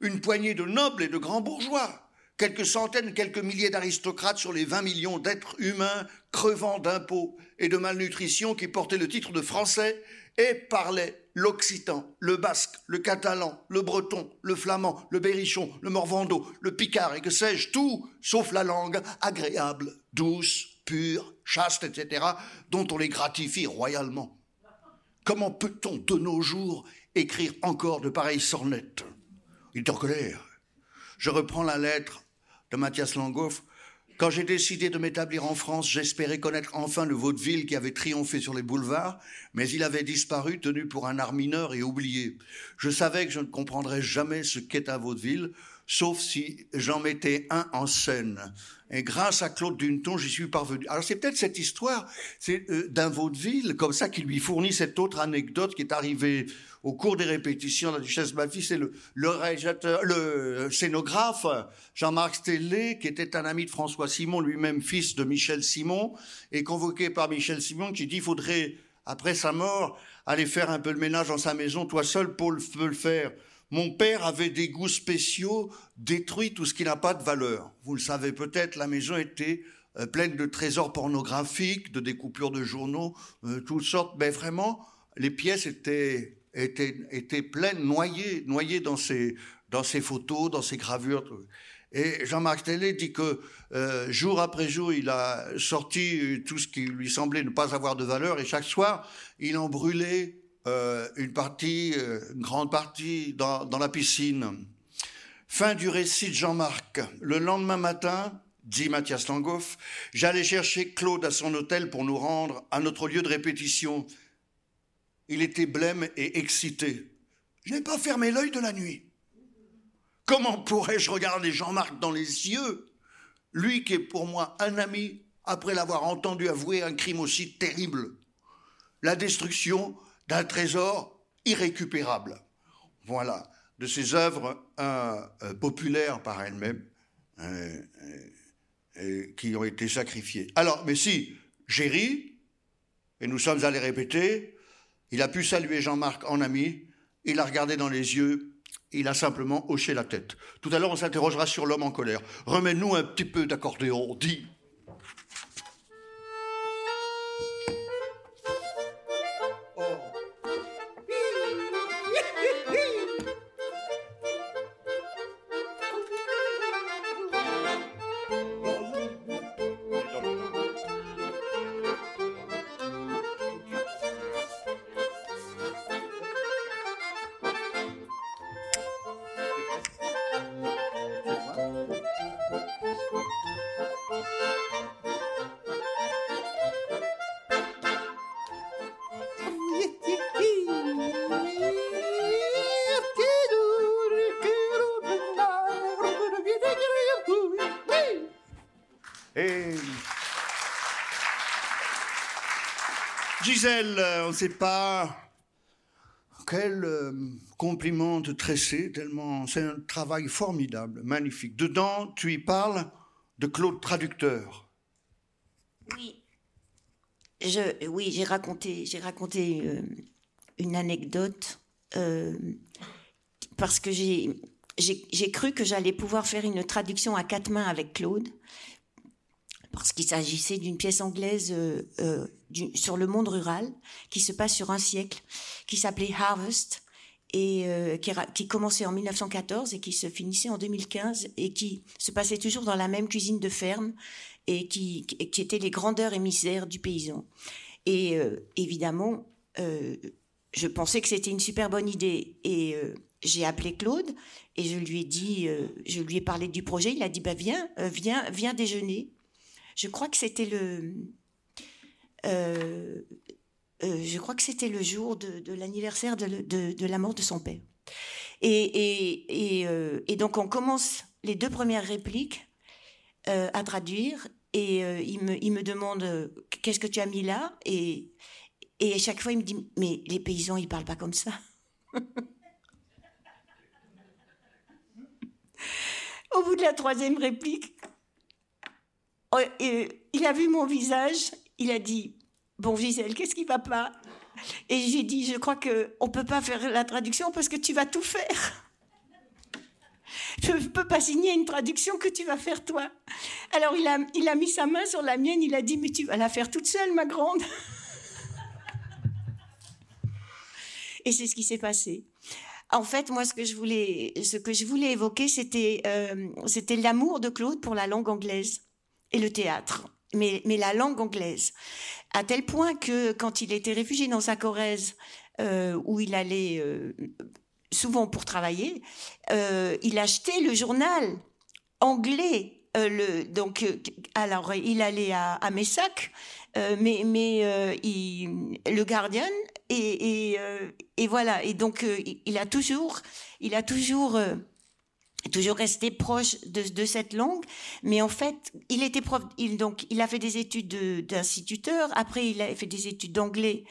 Une poignée de nobles et de grands bourgeois. Quelques centaines, quelques milliers d'aristocrates sur les 20 millions d'êtres humains crevant d'impôts et de malnutrition qui portaient le titre de français et parlaient l'occitan, le basque, le catalan, le breton, le flamand, le berrichon, le morvando, le picard et que sais-je, tout sauf la langue agréable, douce, pure, chaste, etc., dont on les gratifie royalement. Comment peut-on de nos jours écrire encore de pareilles sornettes? Il est en colère. Je reprends la lettre de Mathias Langhoff. Quand j'ai décidé de m'établir en France, j'espérais connaître enfin le vaudeville qui avait triomphé sur les boulevards, mais il avait disparu, tenu pour un art mineur et oublié. Je savais que je ne comprendrais jamais ce qu'est un vaudeville, sauf si j'en mettais un en scène. Et grâce à Claude Dunton, j'y suis parvenu. Alors c'est peut-être cette histoire euh, d'un vaudeville comme ça qui lui fournit cette autre anecdote qui est arrivée au cours des répétitions la Duchesse Marie, c'est le, le le scénographe Jean-Marc Stellé, qui était un ami de François Simon, lui-même fils de Michel Simon, et convoqué par Michel Simon, qui dit il faudrait, après sa mort, aller faire un peu le ménage dans sa maison. Toi seul, Paul, peut le faire. Mon père avait des goûts spéciaux, détruit tout ce qui n'a pas de valeur. Vous le savez peut-être, la maison était euh, pleine de trésors pornographiques, de découpures de journaux, euh, toutes sortes. Mais vraiment, les pièces étaient était, pleine, noyée, noyée dans ses, dans photos, dans ses gravures. Et Jean-Marc Stellé dit que euh, jour après jour, il a sorti tout ce qui lui semblait ne pas avoir de valeur, et chaque soir, il en brûlait euh, une partie, euh, une grande partie dans, dans la piscine. Fin du récit de Jean-Marc. Le lendemain matin, dit Mathias Langhoff, j'allais chercher Claude à son hôtel pour nous rendre à notre lieu de répétition. Il était blême et excité. Je n'ai pas fermé l'œil de la nuit. Comment pourrais-je regarder Jean-Marc dans les yeux, lui qui est pour moi un ami, après l'avoir entendu avouer un crime aussi terrible? La destruction d'un trésor irrécupérable. Voilà, de ces œuvres euh, euh, populaires par elles-mêmes euh, qui ont été sacrifiées. Alors, mais si, j'ai ri, et nous sommes allés répéter, il a pu saluer Jean-Marc en ami, il a regardé dans les yeux, il a simplement hoché la tête. Tout à l'heure, on s'interrogera sur l'homme en colère. Remets-nous un petit peu d'accordéon, dit. Gisèle, on ne sait pas quel euh, compliment te tresser, tellement c'est un travail formidable, magnifique. Dedans, tu y parles de Claude Traducteur. Oui, oui, j'ai raconté, j'ai raconté euh, une anecdote euh, parce que j'ai cru que j'allais pouvoir faire une traduction à quatre mains avec Claude parce qu'il s'agissait d'une pièce anglaise euh, euh, sur le monde rural qui se passe sur un siècle, qui s'appelait Harvest et euh, qui, qui, commençait en 1914 et qui se finissait en 2015 et qui se passait toujours dans la même cuisine de ferme et qui, qui était les grandeurs et misères du paysan. Et évidemment, je pensais que c'était une super bonne idée et j'ai appelé Claude et je lui ai dit, je lui ai parlé du projet. Il a dit bah viens, viens, viens déjeuner je crois que c'était le, euh, euh, je crois que c'était le jour de, l'anniversaire de, la mort de son père. Et, euh, et, donc on commence les deux premières répliques à traduire et il, me, demande qu'est-ce que tu as mis là? Et, et à chaque fois il me dit mais les paysans ils parlent pas comme ça. [LAUGHS] Au bout de la troisième réplique, il a vu mon visage, il a dit Bon, Gisèle, qu'est-ce qui va pas? Et j'ai dit Je crois qu'on ne peut pas faire la traduction parce que tu vas tout faire. je ne peux pas signer une traduction que tu vas faire toi. Alors il a, mis sa main sur la mienne, il a dit, mais tu vas la faire toute seule, ma grande. [LAUGHS] Et c'est ce qui s'est passé. En fait, moi, ce que je voulais, évoquer, euh, c'était l'amour de Claude pour la langue anglaise et le théâtre. Mais, mais la langue anglaise. À tel point que quand il était réfugié dans sa Corrèze, euh, où il allait euh, souvent pour travailler, euh, il achetait le journal anglais. le, donc, alors, il allait à, Messac, mais, mais il, le Guardian, et, et, et voilà. Et donc, il- a toujours, il a toujours, toujours resté proche de, de cette langue. Mais en fait, il était prof. Il, donc, il a fait des études de- d'instituteur. Après, il a fait des études d'anglais,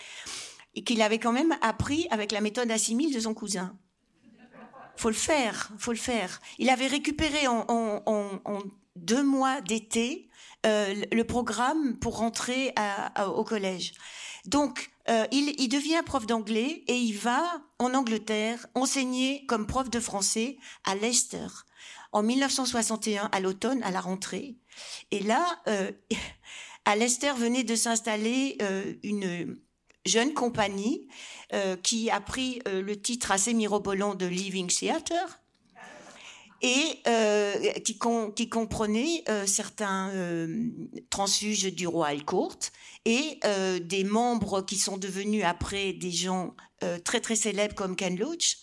et qu'il avait quand même appris avec la méthode assimile de son cousin faut le faire, faut le faire. Il avait récupéré en, en- en- deux mois d'été euh, le- programme pour rentrer à- au collège. Donc, euh, il, il devient prof d'anglais et il va en Angleterre enseigner comme prof de français à Leicester en 1961 à l'automne à la rentrée. Et là, euh, [LAUGHS] à Leicester venait de s'installer euh, une jeune compagnie euh, qui a pris euh, le titre assez mirobolant de Living Theatre et euh, qui, com- qui comprenait euh, certains euh, transfuges du Royal Court et des membres qui sont devenus après des gens très très célèbres comme Ken Loach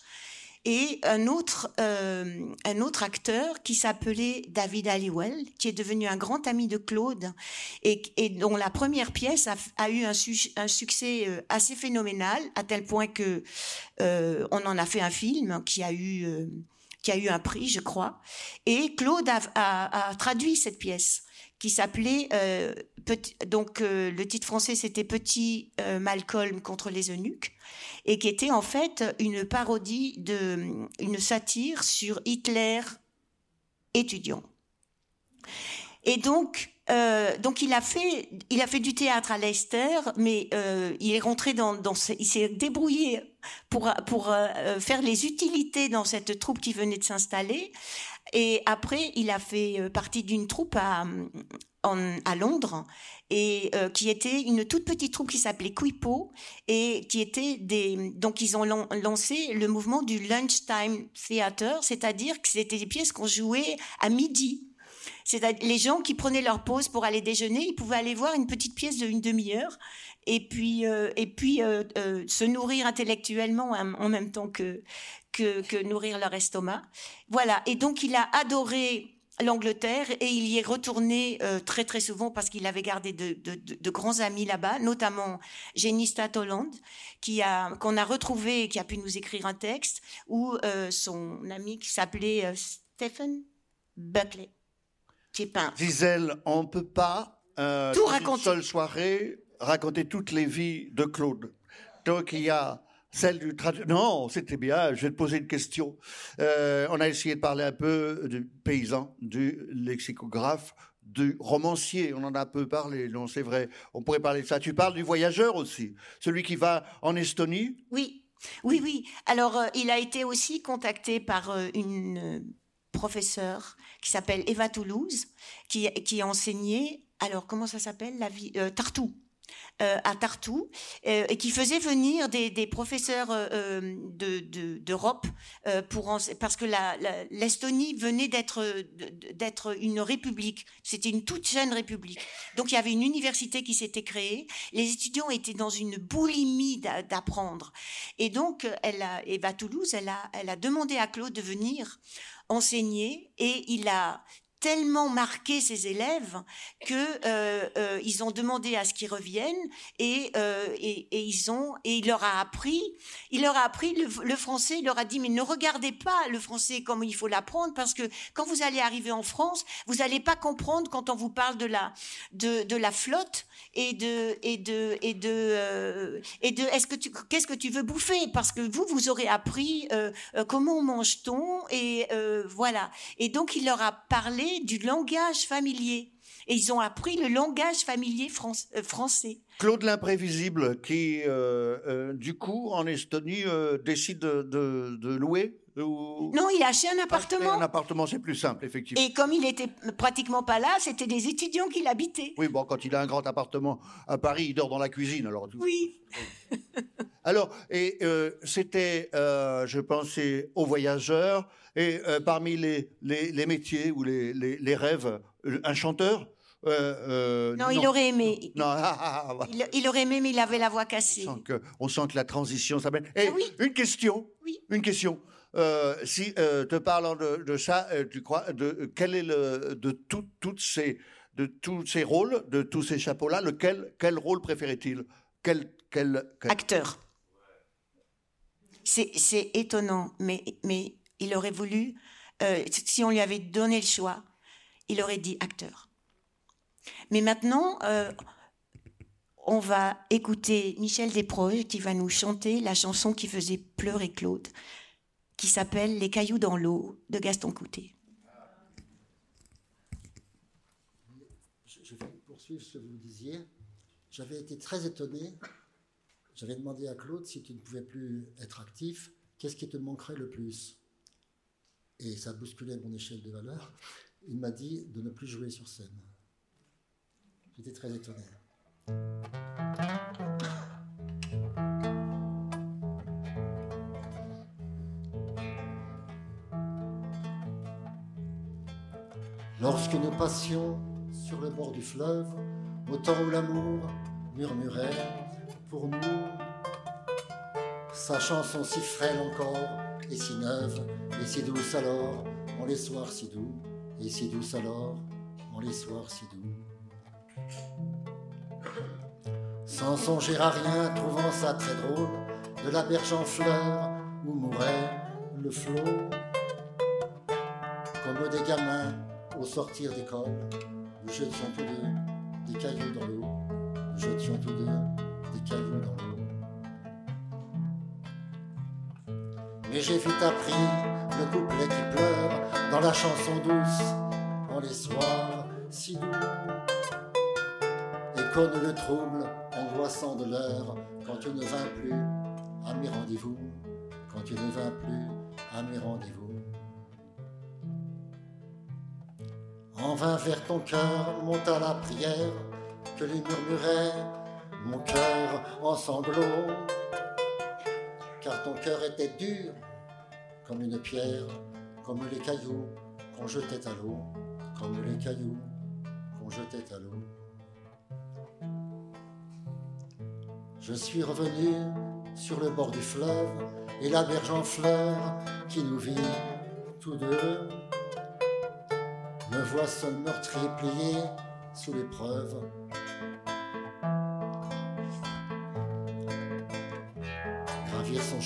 et un autre, un autre acteur qui s'appelait David Halliwell, qui est devenu un grand ami de Claude et, dont la première pièce a, eu un, un succès assez phénoménal, à tel point que on en a fait un film qui a eu qui a eu un prix, je crois. Et Claude a, traduit cette pièce qui s'appelait euh, donc euh, le titre français c'était Petit euh, Malcolm contre les eunuques et qui était en fait une parodie de une satire sur Hitler étudiant. Et donc, donc il a fait, il a fait du théâtre à Leicester, mais il est rentré dans, dans il s'est débrouillé pour euh, faire les utilités dans cette troupe qui venait de s'installer. Et après, il a fait euh, partie d'une troupe à à Londres et euh, qui était une toute petite troupe qui s'appelait Quipo et qui était des donc ils ont lan- lancé le mouvement du lunchtime theater, c'est-à-dire que c'était des pièces qu'on jouait à midi. C'est-à-dire les gens qui prenaient leur pause pour aller déjeuner, ils pouvaient aller voir une petite pièce de demi-heure et puis euh, et puis euh, euh, se nourrir intellectuellement en, en même temps que, que que nourrir leur estomac. Voilà. Et donc il a adoré l'Angleterre et il y est retourné euh, très très souvent parce qu'il avait gardé de, de, de- de grands amis là-bas, notamment Jenny Statoland, qui a qu'on a retrouvé et qui a pu nous écrire un texte, ou euh, son ami qui s'appelait euh, Stephen Buckley, qui est peintre. Gisèle, on peut pas, euh, Tout raconter. une seule soirée, raconter toutes les vies de Claude. Donc il y a celle du traducteur. Non, c'était bien, je vais te poser une question. Euh, on a essayé de parler un peu du paysan, du lexicographe, du romancier. On en a peu parlé, non, c'est vrai. On pourrait parler de ça. Tu parles du voyageur aussi, celui qui va en Estonie? Oui, oui, oui. Alors, euh, il a été aussi contacté par euh, une professeure qui s'appelle Eva Toulouse, qui, qui a enseigné, alors comment ça s'appelle la vie, euh, Tartou. Euh, à Tartou euh, et qui faisait venir des, professeurs euh, de- de- d'Europe parce que l'Estonie venait d'être une république. C'était une toute jeune république. Donc il y avait une université qui s'était créée. Les étudiants étaient dans une boulimie d'a- d'apprendre. Et donc elle a Eva Toulouse elle a elle a demandé à Claude de venir enseigner et il a tellement marqué ses élèves que euh, euh, ils ont demandé à ce qu'ils reviennent et, euh, et, et ils ont et il leur a appris il leur a appris le, français il leur a dit mais ne regardez pas le français comme il faut l'apprendre parce que quand vous allez arriver en France vous allez pas comprendre quand on vous parle de la de, la flotte et de et de et de et de est-ce que tu qu'est-ce que tu veux bouffer parce que vous vous aurez appris comment mange-t-on et voilà. Et donc il leur a parlé du langage familier Et ils ont appris le langage familier euh, français. Claude l'imprévisible, qui, euh, euh, du coup, en Estonie, décide de, louer Non, il a acheté un appartement. un appartement, c'est plus simple, effectivement. Et comme il était pratiquement pas là, c'était des étudiants qui l'habitaient. Oui, bon, quand il a un grand appartement à Paris, il dort dans la cuisine, alors. Oui. [LAUGHS] alors, et c'était, je pensais aux voyageurs, et parmi les, les, métiers ou les, les rêves, un chanteur euh, euh, non, il aurait aimé. Non, ah, ah, ah, il, aurait aimé, mais il avait la voix cassée. On sent que, la transition s'appelle. Et une question. Oui. Une question. Euh, si te parlant de, ça, tu crois de quel est le de toutes ces de tous ces rôles, de tous ces chapeaux-là, lequel quel rôle préférait-il? Quel, quel, Acteur. C'est étonnant, mais mais il aurait voulu, si on lui avait donné le choix, il aurait dit acteur. Mais maintenant, euh, on va écouter Michel Desproges qui va nous chanter la chanson qui faisait pleurer Claude, qui s'appelle Les cailloux dans l'eau de Gaston Coutet. Je vais poursuivre ce que vous disiez. J'avais été très étonné. J'avais demandé à Claude si tu ne pouvais plus être actif, qu'est-ce qui te manquerait le plus? Et ça bousculait mon échelle de valeur. Il m'a dit de ne plus jouer sur scène. J'étais très étonné. Lorsque nous passions sur le bord du fleuve, au temps où l'amour murmurait pour nous, sa chanson si frêle encore et si neuve et si douce alors, en les soirs si doux, et si douce alors, en les soirs si doux. Sans songer à rien, trouvant ça très drôle, de la berge en fleurs où mourait le flot. Comme des gamins au sortir d'école, nous jetions tous deux des cailloux dans l'eau, nous jetions tous deux des cailloux dans l'eau. Mais j'ai vite appris le couplet qui pleure dans la chanson douce, en les soirs si doux. Et conne le trouble angoissant de l'heure quand tu ne vins plus à mes rendez-vous, quand tu ne vins plus à mes rendez-vous. En vain vers ton cœur monta la prière que lui murmurait mon cœur en sanglots, ton cœur était dur comme une pierre, comme les cailloux qu'on jetait à l'eau, comme les cailloux qu'on jetait à l'eau. Je suis revenu sur le bord du fleuve et la berge en fleurs qui nous vit tous deux. Me voit seul meurtrier plié sous l'épreuve.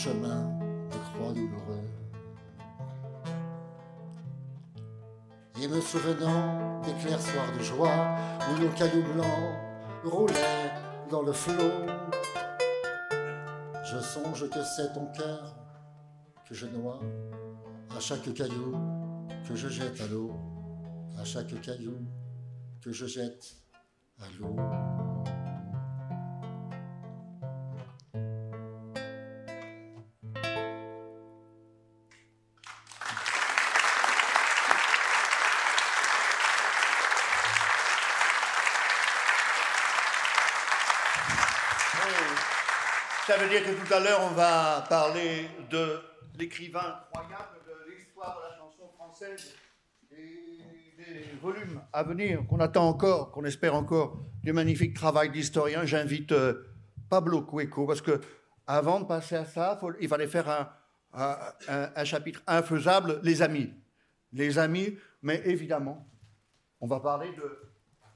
Chemin de croix douloureux. Et me souvenant des clairs soirs de joie où nos cailloux blancs roulaient dans le flot. Je songe que c'est ton cœur que je noie à chaque caillou que je jette à l'eau, à chaque caillou que je jette à l'eau. Veut dire que tout à l'heure, on va parler de l'écrivain incroyable de l'histoire de la chanson française et des volumes à venir qu'on attend encore, qu'on espère encore, du magnifique travail d'historien. J'invite euh, Pablo Cueco parce que avant de passer à ça, il fallait faire un, chapitre infaisable, les amis. Les amis, mais évidemment, on va parler de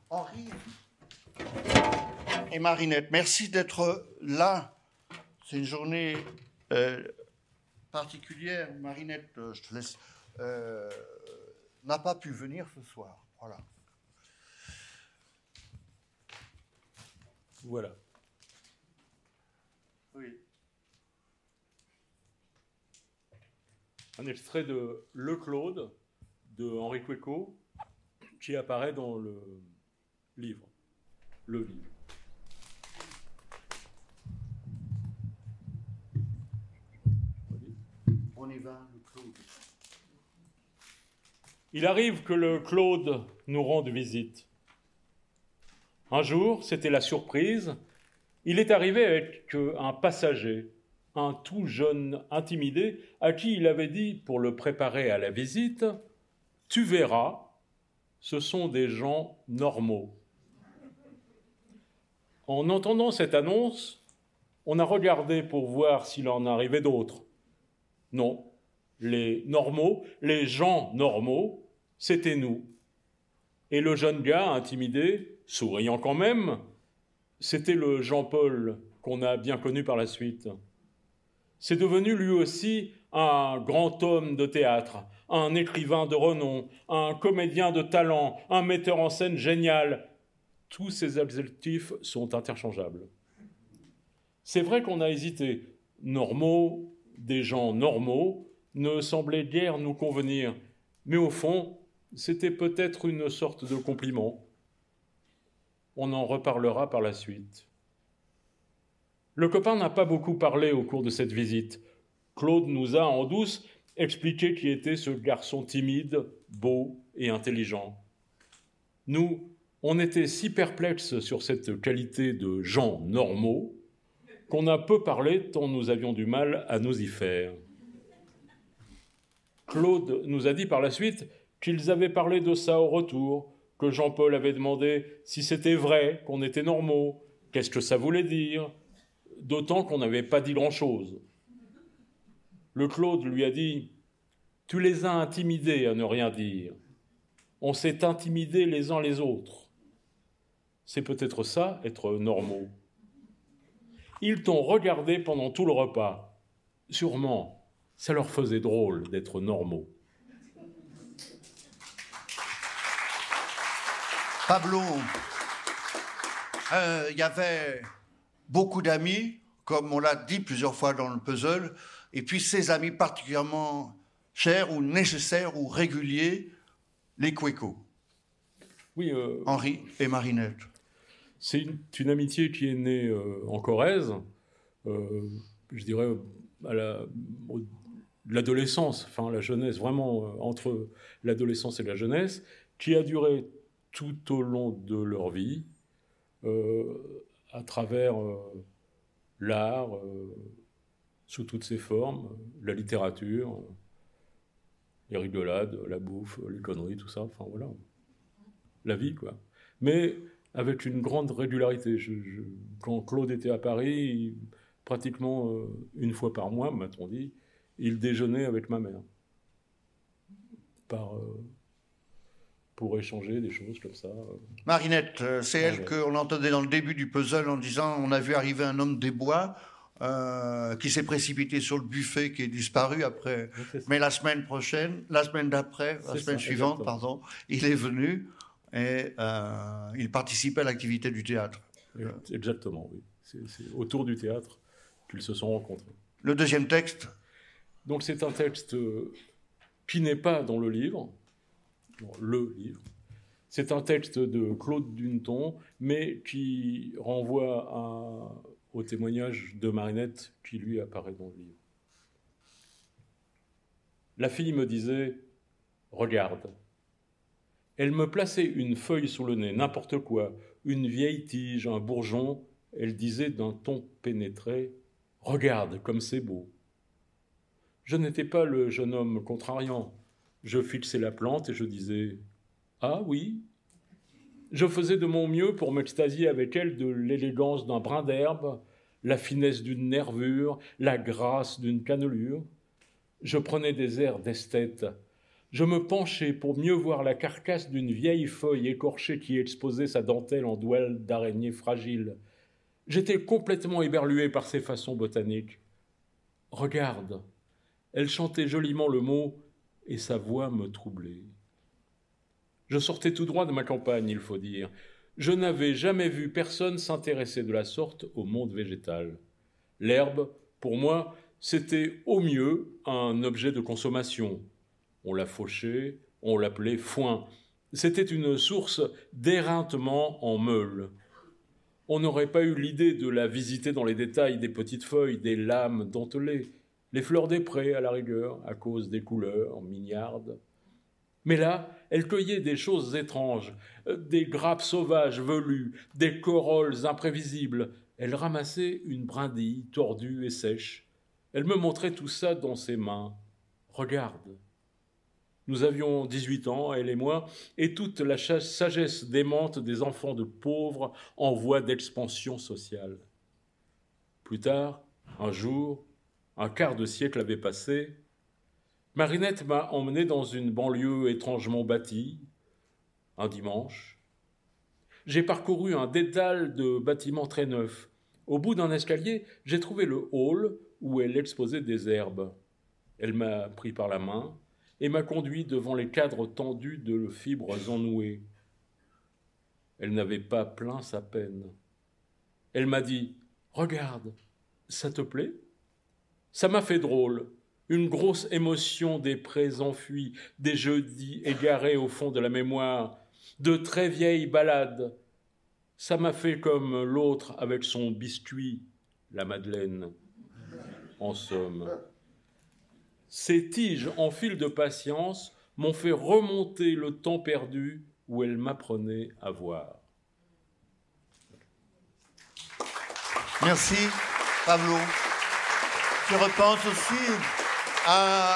Henri et Marinette. Merci d'être là c'est une journée euh, particulière. Marinette, euh, je te laisse, euh, n'a pas pu venir ce soir. Voilà. Voilà. Oui. Un extrait de Le Claude de Henri Cueco qui apparaît dans le livre. Le livre. Il arrive que le Claude nous rende visite. Un jour, c'était la surprise, il est arrivé avec un passager, un tout jeune intimidé, à qui il avait dit, pour le préparer à la visite, Tu verras, ce sont des gens normaux. En entendant cette annonce, on a regardé pour voir s'il en arrivait d'autres. Non, les normaux, les gens normaux, c'était nous. Et le jeune gars, intimidé, souriant quand même, c'était le Jean-Paul qu'on a bien connu par la suite. C'est devenu lui aussi un grand homme de théâtre, un écrivain de renom, un comédien de talent, un metteur en scène génial. Tous ces adjectifs sont interchangeables. C'est vrai qu'on a hésité. Normaux, des gens normaux, ne semblaient guère nous convenir, mais au fond, c'était peut-être une sorte de compliment. On en reparlera par la suite. Le copain n'a pas beaucoup parlé au cours de cette visite. Claude nous a en douce expliqué qui était ce garçon timide, beau et intelligent. Nous, on était si perplexes sur cette qualité de gens normaux qu'on a peu parlé tant nous avions du mal à nous y faire. Claude nous a dit par la suite qu'ils avaient parlé de ça au retour, que Jean-Paul avait demandé si c'était vrai qu'on était normaux, qu'est-ce que ça voulait dire, d'autant qu'on n'avait pas dit grand-chose. Le Claude lui a dit Tu les as intimidés à ne rien dire. On s'est intimidés les uns les autres. C'est peut-être ça, être normaux. Ils t'ont regardé pendant tout le repas. Sûrement, ça leur faisait drôle d'être normaux. Pablo, euh, il y avait beaucoup d'amis, comme on l'a dit plusieurs fois dans le puzzle, et puis ces amis particulièrement chers ou nécessaires ou réguliers, les Quéco. Oui. euh, Henri et Marinette. C'est une, amitié qui est née euh, en Corrèze, euh, je dirais à l'adolescence, enfin la jeunesse, vraiment euh, entre l'adolescence et la jeunesse, qui a duré tout au long de leur vie, à travers l'art, sous toutes ses formes, la littérature, les rigolades, la bouffe, les conneries, tout ça, enfin voilà, la vie quoi. Mais avec une grande régularité. Je- je- quand Claude était à Paris, il- pratiquement euh, une fois par mois, m'a-t-on dit, il déjeunait avec ma mère. Par, euh, pour échanger des choses comme ça. euh. Marinette, c'est elle Ouais. qu'on entendait dans le début du puzzle en disant on a vu arriver un homme des bois euh, qui s'est précipité sur le buffet qui est disparu après. Mais la semaine prochaine, la semaine d'après, la semaine ça, suivante, exactement. pardon, il est venu et euh, il participait à l'activité du théâtre. Exactement, oui. C'est autour du théâtre qu'ils se sont rencontrés. Le deuxième texte Donc c'est un texte euh, qui n'est pas dans le livre, dans le livre. C'est un texte de Claude Duneton, mais qui renvoie à- au témoignage de Marinette qui lui apparaît dans le livre. La fille me disait Regarde. Elle me plaçait une feuille sous le nez, n'importe quoi, une vieille tige, un bourgeon. Elle disait d'un ton pénétré Regarde comme c'est beau. Je n'étais pas le jeune homme contrariant. Je fixais la plante et je disais Ah oui Je faisais de mon mieux pour m'extasier avec elle de l'élégance d'un brin d'herbe, la finesse d'une nervure, la grâce d'une cannelure. Je prenais des airs d'esthète. Je me penchais pour mieux voir la carcasse d'une vieille feuille écorchée qui exposait sa dentelle en douelle d'araignée fragile. J'étais complètement éberlué par ses façons botaniques. Regarde, elle chantait joliment le mot et sa voix me troublait. Je sortais tout droit de ma campagne, il faut dire. Je n'avais jamais vu personne s'intéresser de la sorte au monde végétal. L'herbe, pour moi, c'était au mieux un objet de consommation. On la fauchait, on l'appelait foin. C'était une source d'éreintement en meule. On n'aurait pas eu l'idée de la visiter dans les détails des petites feuilles, des lames dentelées, les fleurs des prés à la rigueur, à cause des couleurs mignardes. Mais là, elle cueillait des choses étranges, des grappes sauvages velues, des corolles imprévisibles. Elle ramassait une brindille tordue et sèche. Elle me montrait tout ça dans ses mains. Regarde. Nous avions 18 ans, elle et moi, et toute la sagesse démente des enfants de pauvres en voie d'expansion sociale. Plus tard, un jour, un quart de siècle avait passé, Marinette m'a emmené dans une banlieue étrangement bâtie, un dimanche. J'ai parcouru un dédale de bâtiments très neufs. Au bout d'un escalier, j'ai trouvé le hall où elle exposait des herbes. Elle m'a pris par la main et m'a conduit devant les cadres tendus de fibres ennouées. Elle n'avait pas plaint sa peine. Elle m'a dit Regarde, ça te plaît? Ça m'a fait drôle une grosse émotion des prés enfuis, des jeudis égarés au fond de la mémoire, de très vieilles balades. Ça m'a fait comme l'autre avec son biscuit, la Madeleine. En somme. Ces tiges en fil de patience m'ont fait remonter le temps perdu où elle m'apprenait à voir. Merci, Pablo. Je repense aussi un,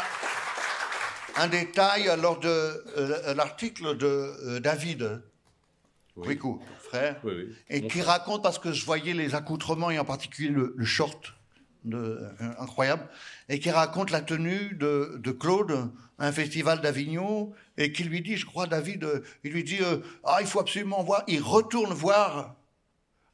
un détail lors de euh, l'article de euh, David oui. frère, et qui raconte, parce que je voyais les accoutrements, et en particulier le, short, de, euh, incroyable, et qui raconte la tenue de, de Claude à un festival d'Avignon, et qui lui dit, je crois, David, il lui dit, ah, il faut absolument voir, il retourne voir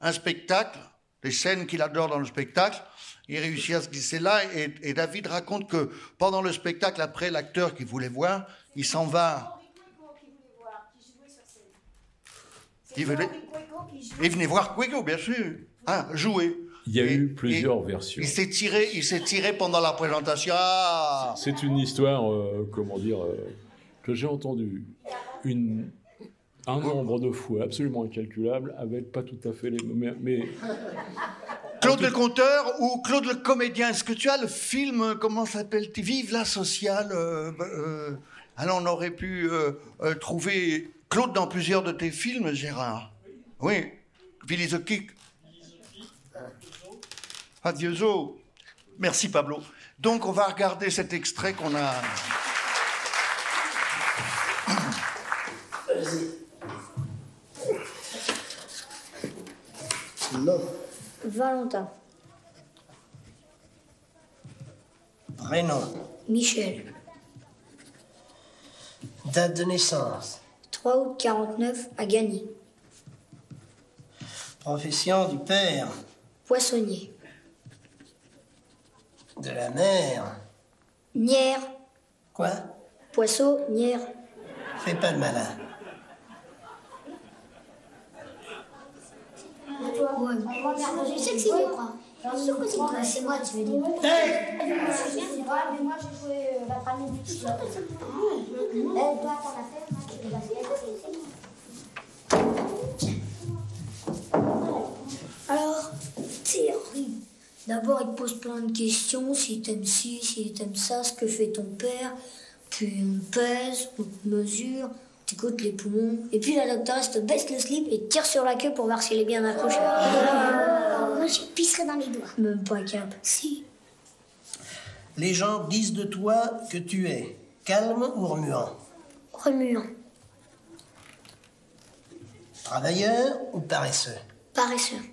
un spectacle, les scènes qu'il adore dans le spectacle, il réussit à se glisser là. Et, David raconte que pendant le spectacle, après l'acteur qui voulait voir, il s'en va. Il venait, il venait voir Cueco, bien sûr, hein, jouer. Il y a eu plusieurs versions. Il s'est tiré, il s'est tiré pendant la présentation. Ah C'est une histoire, euh, comment dire, euh, que j'ai entendue une, un nombre de fois absolument incalculable, avec pas tout à fait les mêmes. Mais, Claude le conteur ou Claude le comédien Est-ce que tu as le film, comment s'appelle-t-il Vive la sociale euh, euh, Alors on aurait pu euh, trouver Claude dans plusieurs de tes films, Gérard? Oui, Billy the Kick. Adioso. Merci Pablo. Donc on va regarder cet extrait qu'on a. Valentin. Prénom. Michel. Date de naissance. 3 août 49 à Gagny. Profession du père. Poissonnier. De la mère. Nière. Quoi? Poissonnière. Fais pas de malin. Ouais. Je sais que c'est moi. C'est moi, tu veux dire. Hey Mais moi, j'ai joué la du D'abord, il te pose plein de questions, si t'aimes ci, si t'aimes ça, ce que fait ton père. Puis on pèse, on te mesure, t'écoutes les poumons. Et puis la doctoresse te baisse le slip et te tire sur la queue pour voir s'il est bien accroché. moi, je pisserai dans les doigts. Même pas cap. Si. Les gens disent de toi que tu es calme ou remuant? Remuant. Travailleur ou paresseux? Paresseux.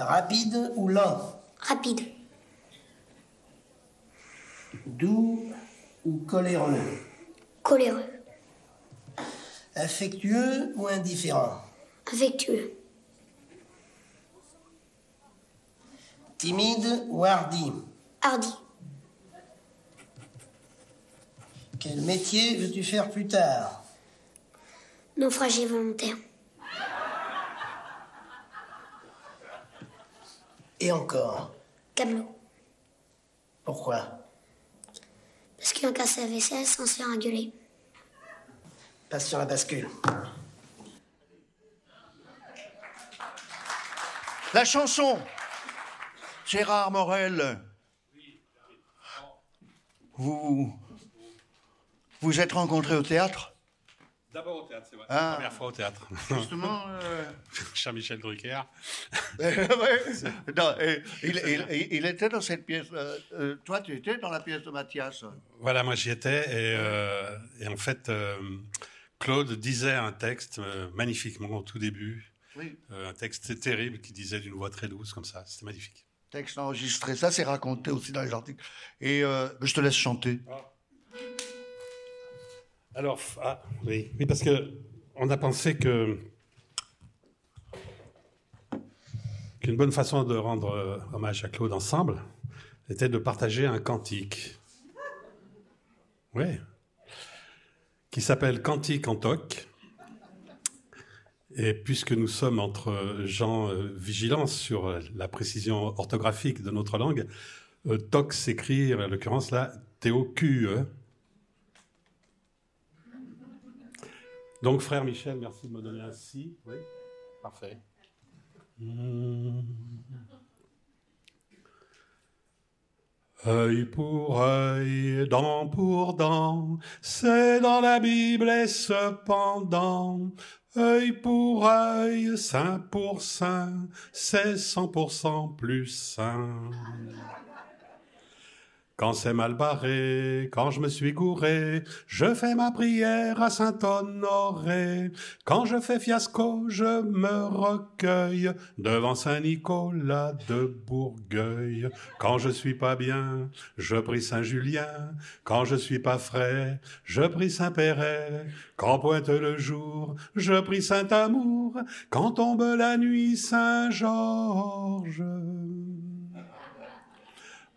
Rapide ou lent? Rapide. Doux ou coléreux? Coléreux. Affectueux ou indifférent? Affectueux. Timide ou hardi? Hardi. Quel métier veux-tu faire plus tard? Naufragé volontaire. Et encore Camelot. Pourquoi? Parce qu'un casse à vaisselle sans se faire engueuler. Passe sur la bascule. La chanson. Gérard Morel. Vous vous êtes rencontrés au théâtre? D'abord au théâtre, c'est vrai. Ah. Première fois au théâtre. Justement, euh, [LAUGHS] Cher Michel Drucker. [LAUGHS] Non, et il, il- il était dans cette pièce. euh, euh, toi, tu étais dans la pièce de Mathias. Voilà, moi j'y étais et, euh, et en fait, euh, Claude disait un texte euh, magnifiquement au tout début. Oui. Euh, un texte terrible qui disait d'une voix très douce comme ça. C'était magnifique. Texte enregistré. Ça, c'est raconté aussi dans les articles. Et euh, je te laisse chanter. Alors, ah, oui. parce que on a pensé que qu'une bonne façon de rendre euh, hommage à Claude ensemble était de partager un cantique. Oui. Qui s'appelle Cantique en toc. Et puisque nous sommes entre gens euh, vigilants sur euh, la précision orthographique de notre langue, euh, toc s'écrit, en l'occurrence là, T-O-Q-E. Donc, frère Michel, merci de me donner un si. Oui, parfait. Œil pour œil, dent pour dent, c'est dans la Bible et cependant, œil pour œil, sein pour sein, c'est 100% plus sain. Quand c'est mal barré, quand je me suis gouré, je fais ma prière à Saint-Honoré. Quand je fais fiasco, je me recueille devant Saint-Nicolas de Bourgueil. Quand je suis pas bien, je prie Saint-Julien. Quand je suis pas frais, je prie Saint-Péret. Quand pointe le jour, je prie Saint-Amour. Quand tombe la nuit, Saint-Georges.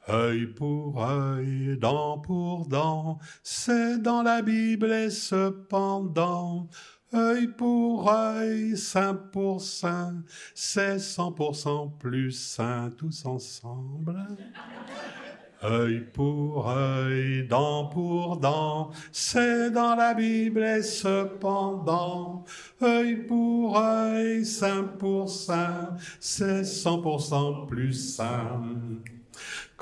Œil pour œil, dent pour dent, c'est dans la Bible et cependant, œil pour œil, sein pour sein, c'est 100% plus sain tous ensemble. Œil pour œil, dent pour dent, c'est dans la Bible et cependant, œil pour œil, sein pour sein, c'est 100% plus sain.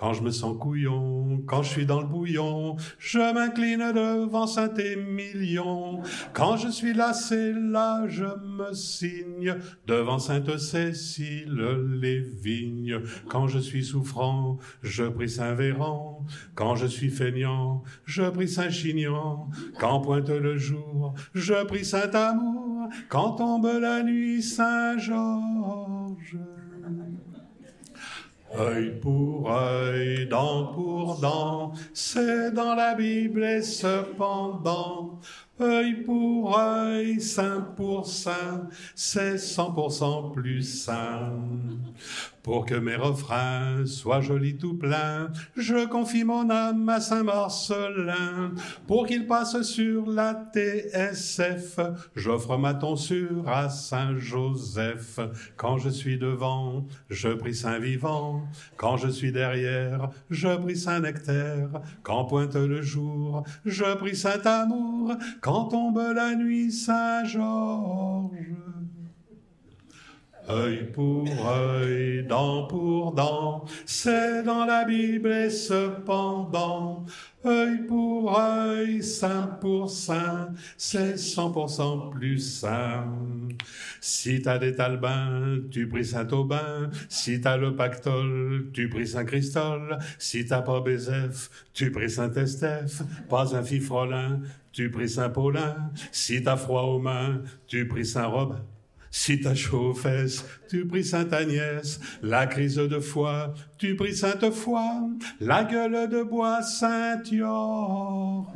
Quand je me sens couillon, quand je suis dans le bouillon, je m'incline devant Saint-Émilion. Quand je suis lassé, là, je me signe devant Sainte-Cécile les vignes. Quand je suis souffrant, je prie Saint-Véran. Quand je suis feignant, je prie Saint-Chinian. Quand pointe le jour, je prie Saint-Amour. Quand tombe la nuit, Saint-Georges. Œil pour œil, dent pour dent, c'est dans la Bible et cependant, œil pour œil, sein pour sein, c'est 100% plus sain. Pour que mes refrains soient jolis tout pleins, je confie mon âme à Saint-Marcelin. Pour qu'il passe sur la TSF, j'offre ma tonsure à Saint-Joseph. Quand je suis devant, je prie Saint-Vivant. Quand je suis derrière, je prie Saint-Nectaire. Quand pointe le jour, je prie Saint-Amour. Quand tombe la nuit, Saint-Georges. Œil pour œil, dent pour dent, c'est dans la Bible et cependant, œil pour œil, sein pour sein, c'est 100% plus sain. Si t'as des talbins, tu pries Saint-Aubin, si t'as le pactole, tu pries Saint-Christol, si t'as pas Bézef, tu pries Saint-Estèphe, pas un fifrolin, tu pries Saint-Paulin, si t'as froid aux mains, tu pries Saint-Robin. Si t'as chaud aux fesses, tu pries Sainte Agnès, la crise de foi, tu pries Sainte Foi, la gueule de bois Saint Yor.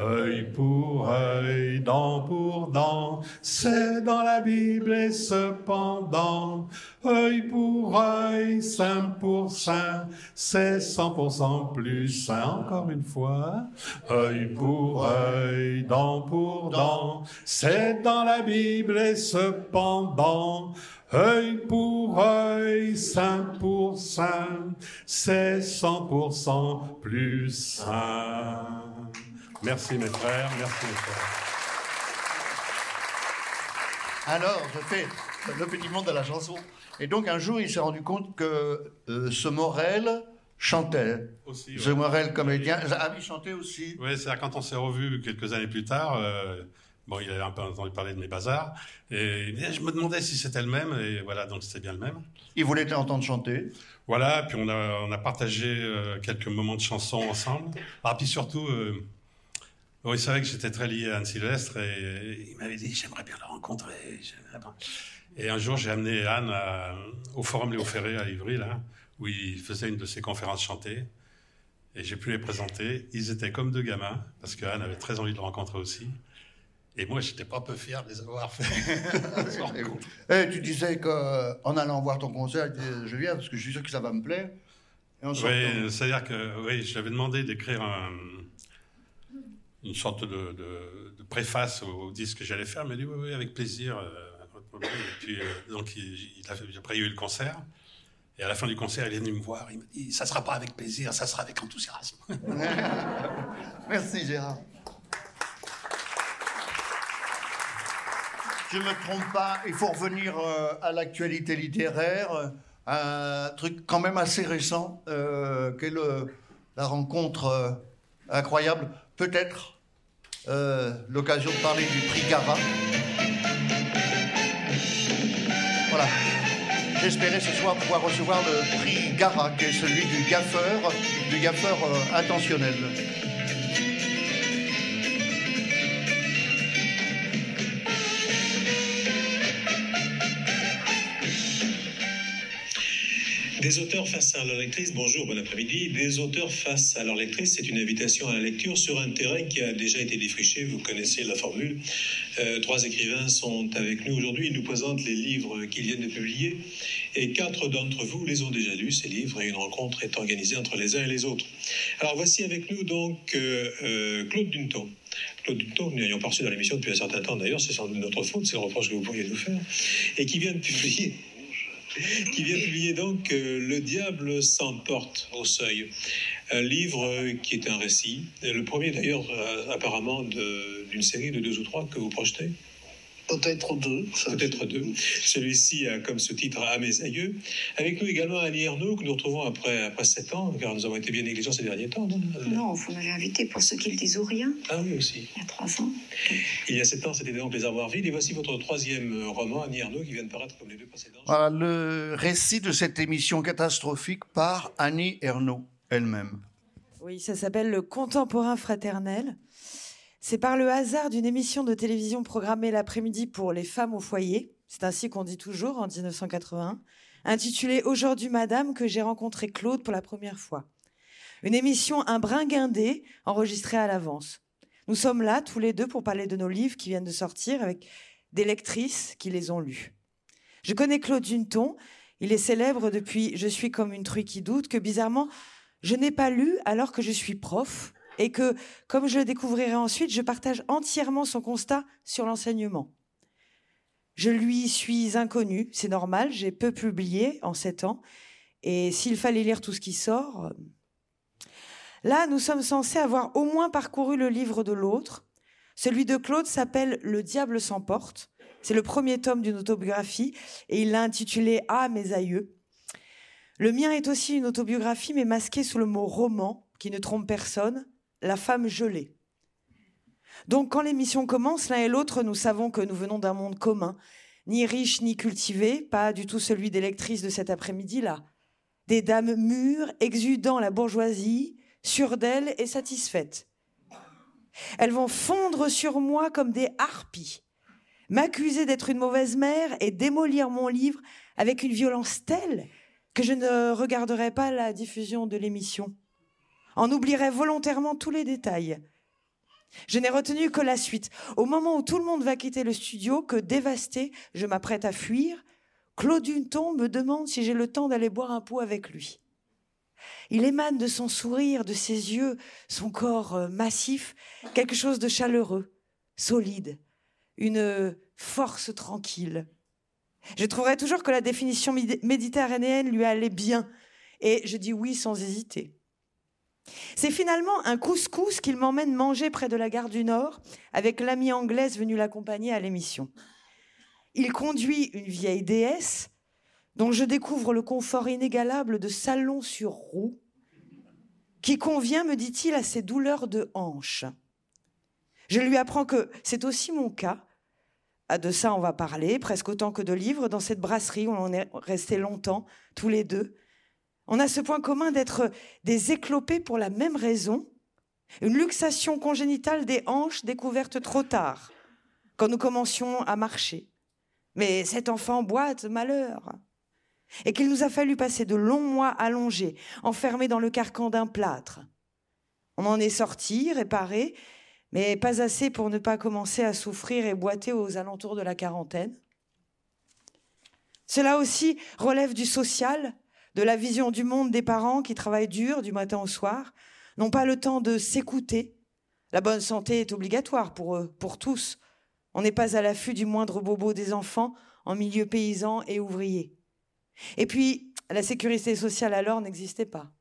Œil pour œil, dent pour dent, c'est dans la Bible et cependant, œil pour œil, sein pour sein, c'est 100% plus sain. Encore une fois, œil pour œil, dent pour dent, c'est dans la Bible et cependant, œil pour œil, sein pour sein, c'est 100% plus sain. Merci mes frères, merci mes frères. Alors, je fais le petit monde de la chanson. Et donc, un jour, il s'est rendu compte que euh, ce Morel chantait. Aussi, Ce ouais. Morel, comédien. Ah, il chantait aussi. Oui, c'est-à-dire quand on s'est revus quelques années plus tard, euh, bon, il avait un peu entendu parler de mes bazars, et je me demandais si c'était le même, et voilà, donc c'était bien le même. Il voulait t'entendre chanter. Voilà, puis on a, on a partagé euh, quelques moments de chansons ensemble. Ah, puis surtout, oui, c'est vrai que j'étais très lié à Anne Sylvestre, et, il m'avait dit, j'aimerais bien la rencontrer. Et un jour, j'ai amené Anne à- au Forum Léo Ferré à Ivry, là, où il faisait une de ses conférences chantées. Et j'ai pu les présenter. Ils étaient comme deux gamins, parce que Anne avait très envie de le rencontrer aussi. Et moi, j'étais pas peu fier de les avoir fait. [LAUGHS] Eh, tu disais qu'en allant voir ton concert, je viens parce que je suis sûr que ça va me plaire. Et Oui, c'est-à-dire que oui, je lui avais demandé d'écrire un- une sorte de, préface au, disque que j'allais faire. Il m'a dit oui, oui, avec plaisir. euh, euh, donc, il, a après, il y a eu le concert. Et à la fin du concert, il est venu me voir. Il m'a dit ça sera pas avec plaisir, ça sera avec enthousiasme. [LAUGHS] Merci Gérard. Je ne me trompe pas, il faut revenir euh, à l'actualité littéraire, un truc quand même assez récent, euh, qu'est la rencontre incroyable, peut-être euh, l'occasion de parler du prix Gara. Voilà. J'espérais ce soir pouvoir recevoir le prix Gara, qui est celui du gaffeur, du gaffeur euh, intentionnel. Des auteurs face à leur lectrice, bonjour, bon après-midi. Des auteurs face à leur lectrice, c'est une invitation à la lecture sur un terrain qui a déjà été défriché, vous connaissez la formule. Euh, trois écrivains sont avec nous aujourd'hui, ils nous présentent les livres qu'ils viennent de publier et quatre d'entre vous les ont déjà lus, ces livres, et une rencontre est organisée entre les uns et les autres. Alors voici avec nous donc euh, euh, Claude Dunton. Claude Dunton, nous n'ayons pas reçu dans l'émission depuis un certain temps d'ailleurs, c'est sans doute notre faute, c'est le reproche que vous pourriez nous faire, et qui vient de publier [LAUGHS] qui vient publier donc euh, Le diable s'emporte au seuil. Un livre euh, qui est un récit. Le premier d'ailleurs, euh, apparemment, d'une série de deux ou trois que vous projetez. Peut-être deux. Peut-être deux. Celui-ci a comme sous-titre À mes aïeux. Avec nous également Annie Ernaux, que nous retrouvons après, après sept ans, car nous avons été bien négligents ces derniers temps. non? Non, vous m'avez invité pour ceux qui le disent ou rien, Ah oui, aussi. il y a trois ans. Il y a sept ans, c'était donc Les Armoires vides. Et voici votre troisième euh, roman, Annie Ernaux, qui vient de paraître comme les deux précédents. Voilà, le récit de cette émission catastrophique par Annie Ernaux elle-même. Oui, ça s'appelle Le Contemporain fraternel. C'est par le hasard d'une émission de télévision programmée l'après-midi pour les femmes au foyer, c'est ainsi qu'on dit toujours en 1981, intitulée Aujourd'hui Madame, que j'ai rencontré Claude pour la première fois. Une émission un brin guindé, enregistrée à l'avance. Nous sommes là, tous les deux, pour parler de nos livres qui viennent de sortir avec des lectrices qui les ont lus. Je connais Claude Dunton, il est célèbre depuis Je suis comme une truie qui doute, que bizarrement, je n'ai pas lu alors que je suis prof et que, comme je le découvrirai ensuite, je partage entièrement son constat sur l'enseignement. Je lui suis inconnue, c'est normal, j'ai peu publié en sept ans, et s'il fallait lire tout ce qui sort... euh, Là, nous sommes censés avoir au moins parcouru le livre de l'autre. Celui de Claude s'appelle Le diable s'emporte. C'est le premier tome d'une autobiographie et il l'a intitulé Ah, mes aïeux. Le mien est aussi une autobiographie, mais masquée sous le mot roman, qui ne trompe personne, La femme gelée. Donc, quand l'émission commence, l'un et l'autre, nous savons que nous venons d'un monde commun, ni riche ni cultivé, pas du tout celui des lectrices de cet après-midi-là. Des dames mûres, exudant la bourgeoisie, sûres d'elles et satisfaites. Elles vont fondre sur moi comme des harpies, m'accuser d'être une mauvaise mère et démolir mon livre avec une violence telle que je ne regarderai pas la diffusion de l'émission, en oublierai volontairement tous les détails. Je n'ai retenu que la suite. Au moment où tout le monde va quitter le studio, que dévasté, je m'apprête à fuir, Claude Dunton me demande si j'ai le temps d'aller boire un pot avec lui. Il émane de son sourire, de ses yeux, son corps euh, massif, quelque chose de chaleureux, solide, une force tranquille. Je trouverais toujours que la définition médi- méditerranéenne lui allait bien, et je dis oui sans hésiter. C'est finalement un couscous qu'il m'emmène manger près de la gare du Nord avec l'amie anglaise venue l'accompagner à l'émission. Il conduit une vieille déesse dont je découvre le confort inégalable de salon sur roue qui convient, me dit-il, à ses douleurs de hanche. Je lui apprends que c'est aussi mon cas. À de ça, on va parler, presque autant que de livres, dans cette brasserie où on est resté longtemps, tous les deux. On a ce point commun d'être des éclopés pour la même raison, une luxation congénitale des hanches découverte trop tard, quand nous commencions à marcher. Mais cet enfant boite, malheur. Et qu'il nous a fallu passer de longs mois allongés, enfermés dans le carcan d'un plâtre. On en est sorti, réparé, mais pas assez pour ne pas commencer à souffrir et boiter aux alentours de la quarantaine. Cela aussi relève du social, de la vision du monde des parents qui travaillent dur du matin au soir, n'ont pas le temps de s'écouter. La bonne santé est obligatoire pour eux, pour tous. On n'est pas à l'affût du moindre bobo des enfants en milieu paysan et ouvrier. Et puis, la sécurité sociale alors n'existait pas.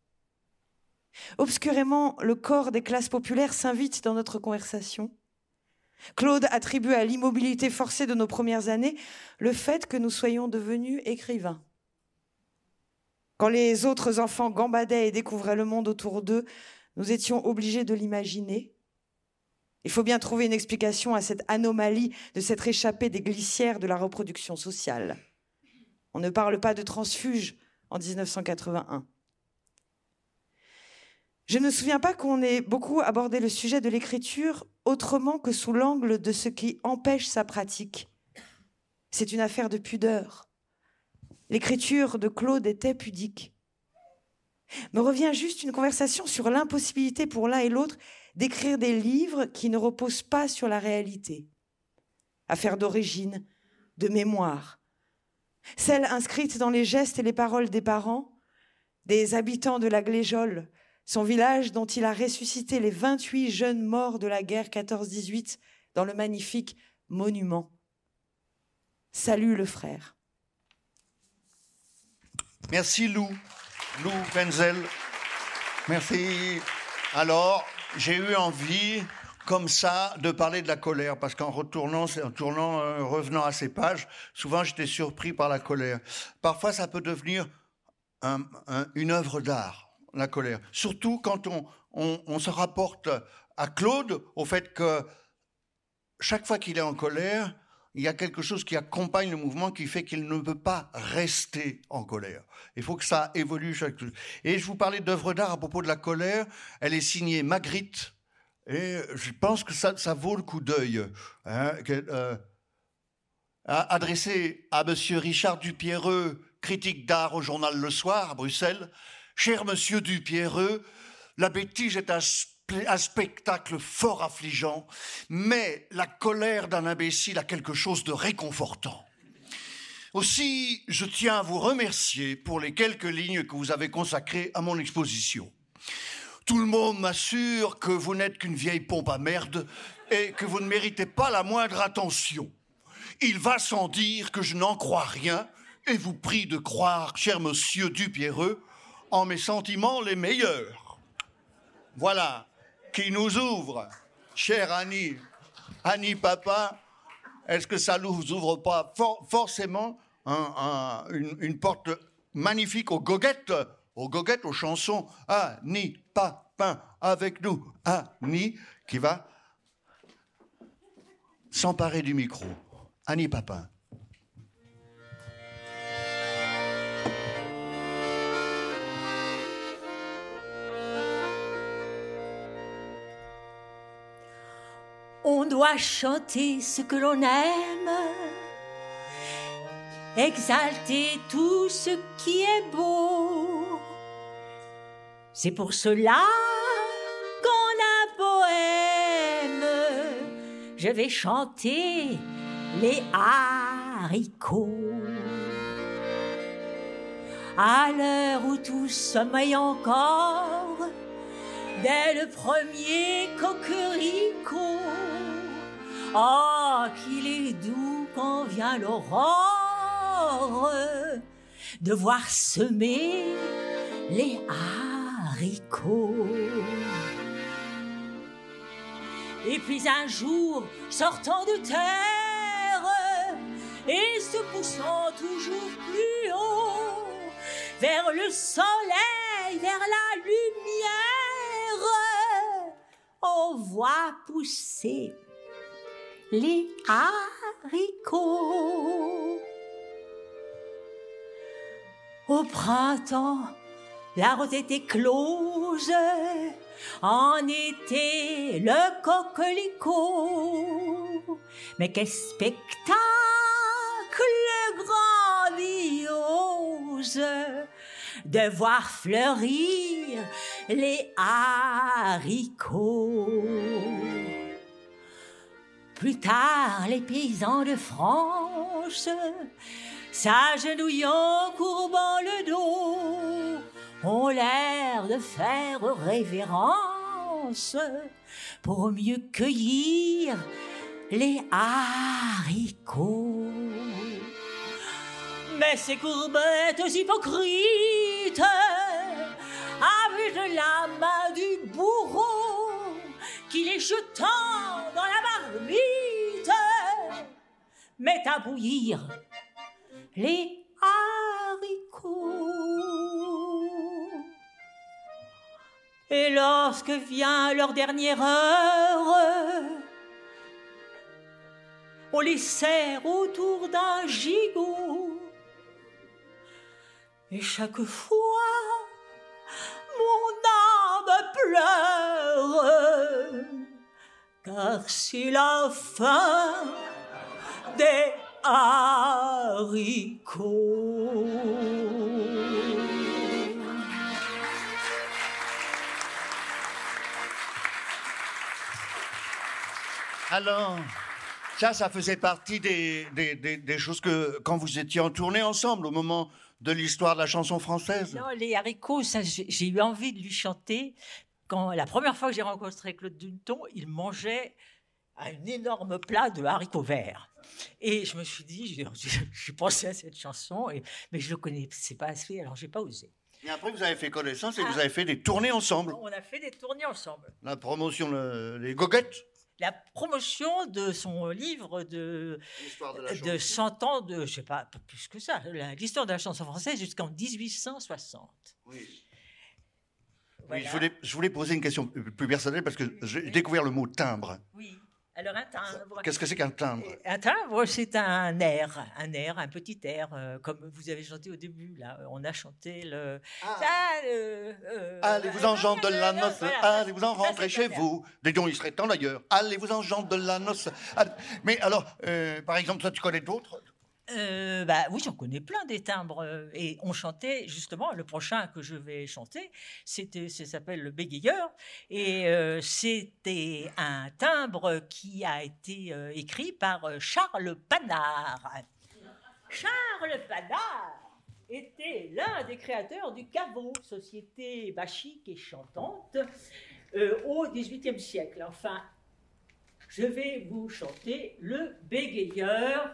Obscurément, le corps des classes populaires s'invite dans notre conversation. Claude attribue à l'immobilité forcée de nos premières années le fait que nous soyons devenus écrivains. Quand les autres enfants gambadaient et découvraient le monde autour d'eux, nous étions obligés de l'imaginer. Il faut bien trouver une explication à cette anomalie de s'être échappé des glissières de la reproduction sociale. On ne parle pas de transfuge en 1981. Je ne me souviens pas qu'on ait beaucoup abordé le sujet de l'écriture autrement que sous l'angle de ce qui empêche sa pratique. C'est une affaire de pudeur. L'écriture de Claude était pudique. Me revient juste une conversation sur l'impossibilité pour l'un et l'autre d'écrire des livres qui ne reposent pas sur la réalité. Affaire d'origine, de mémoire, celle inscrite dans les gestes et les paroles des parents, des habitants de la Gléjole, son village dont il a ressuscité les 28 jeunes morts de la guerre 14-18 dans le magnifique monument. Salut le frère. Merci Lou, Lou Wenzel. Merci. Alors, j'ai eu envie comme ça de parler de la colère, parce qu'en retournant, en tournant, euh, revenant à ces pages, souvent j'étais surpris par la colère. Parfois, ça peut devenir une œuvre d'art, la colère. Surtout quand on, se rapporte à Claude au fait que chaque fois qu'il est en colère, il y a quelque chose qui accompagne le mouvement qui fait qu'il ne peut pas rester en colère. Il faut que ça évolue chaque Et je vous parlais d'œuvre d'art à propos de la colère. Elle est signée Magritte, et je pense que ça, ça vaut le coup d'œil. Hein, euh, adressé à Monsieur Richard Dupierreux, critique d'art au journal Le Soir à Bruxelles. Cher Monsieur Dupierreux, la bêtise est un, un spectacle fort affligeant, mais la colère d'un imbécile a quelque chose de réconfortant. Aussi, je tiens à vous remercier pour les quelques lignes que vous avez consacrées à mon exposition. Tout le monde m'assure que vous n'êtes qu'une vieille pompe à merde et que vous ne méritez pas la moindre attention. Il va sans dire que je n'en crois rien et vous prie de croire, cher monsieur Dupierreux, en mes sentiments les meilleurs. Voilà, qui nous ouvre, chère Annie, Annie Papa, est-ce que ça ne nous ouvre pas forcément une, une porte magnifique aux goguettes aux goguettes, aux chansons? Annie Papin avec nous, Annie qui va s'emparer du micro. Annie Papin. On doit chanter ce que l'on aime exalter tout ce qui est beau. C'est pour cela qu'en un poème, je vais chanter les haricots. À l'heure où tous sommeillent encore, dès le premier coquericot, oh, qu'il est doux quand vient l'aurore de voir semer les haricots. Et puis un jour, sortant de terre et se poussant toujours plus haut, vers le soleil, vers la lumière, on voit pousser les haricots. Au printemps, la rose était close, en été, le coquelicot. Mais quel spectacle grandiose de voir fleurir les haricots. Plus tard, les paysans de France, s'agenouillant, courbant le dos, ont l'air de faire révérence pour mieux cueillir les haricots. Mais ces courbettes hypocrites, avec la main du bourreau, qui les jetant dans la marmite, met à bouillir les haricots. Et lorsque vient leur dernière heure, on les serre autour d'un gigot. Et chaque fois, mon âme pleure, car c'est la fin des haricots. Alors, ça, ça faisait partie des choses que, quand vous étiez en tournée ensemble, au moment de l'histoire de la chanson française Non, les haricots, ça, j'ai eu envie de lui chanter. Quand la première fois que j'ai rencontré Claude Dunton, il mangeait un énorme plat de haricots verts. Et je me suis dit, j'ai- [LAUGHS] j'ai pensé à cette chanson, et, mais je le connaissais pas assez, alors j'ai pas osé. Et après, vous avez fait connaissance et Ah. vous avez fait des tournées ensemble. On a fait des tournées ensemble. La promotion, le- les goguettes? La promotion de son livre de, de de 100 ans de, je sais pas, pas plus que ça, la- l'histoire de la chanson française jusqu'en 1860. Oui, Voilà. je, voulais, je voulais poser une question plus personnelle parce que j'ai découvert le mot timbre. Oui. Alors un timbre. Qu'est-ce que c'est qu'un timbre? Un timbre, c'est un air, un air, un petit air, euh, comme vous avez chanté au début. Là, on a chanté le. Ça, le, euh, Allez-vous en gens de la noce, voilà. allez-vous en Ça, rentrer chez vous. Dis donc, il serait temps d'ailleurs. Allez-vous en gens de la noce. Allez- Mais alors, euh, par exemple, toi, tu connais d'autres? Euh, bah oui, j'en connais plein des timbres. euh, Et on chantait justement le prochain que je vais chanter. C'était, ça s'appelle le bégayeur. Et euh, c'était un timbre qui a été écrit par Charles Panard. Charles Panard était l'un des créateurs du caveau, société bachique et chantante, au XVIIIe siècle. Enfin, je vais vous chanter le bégayeur.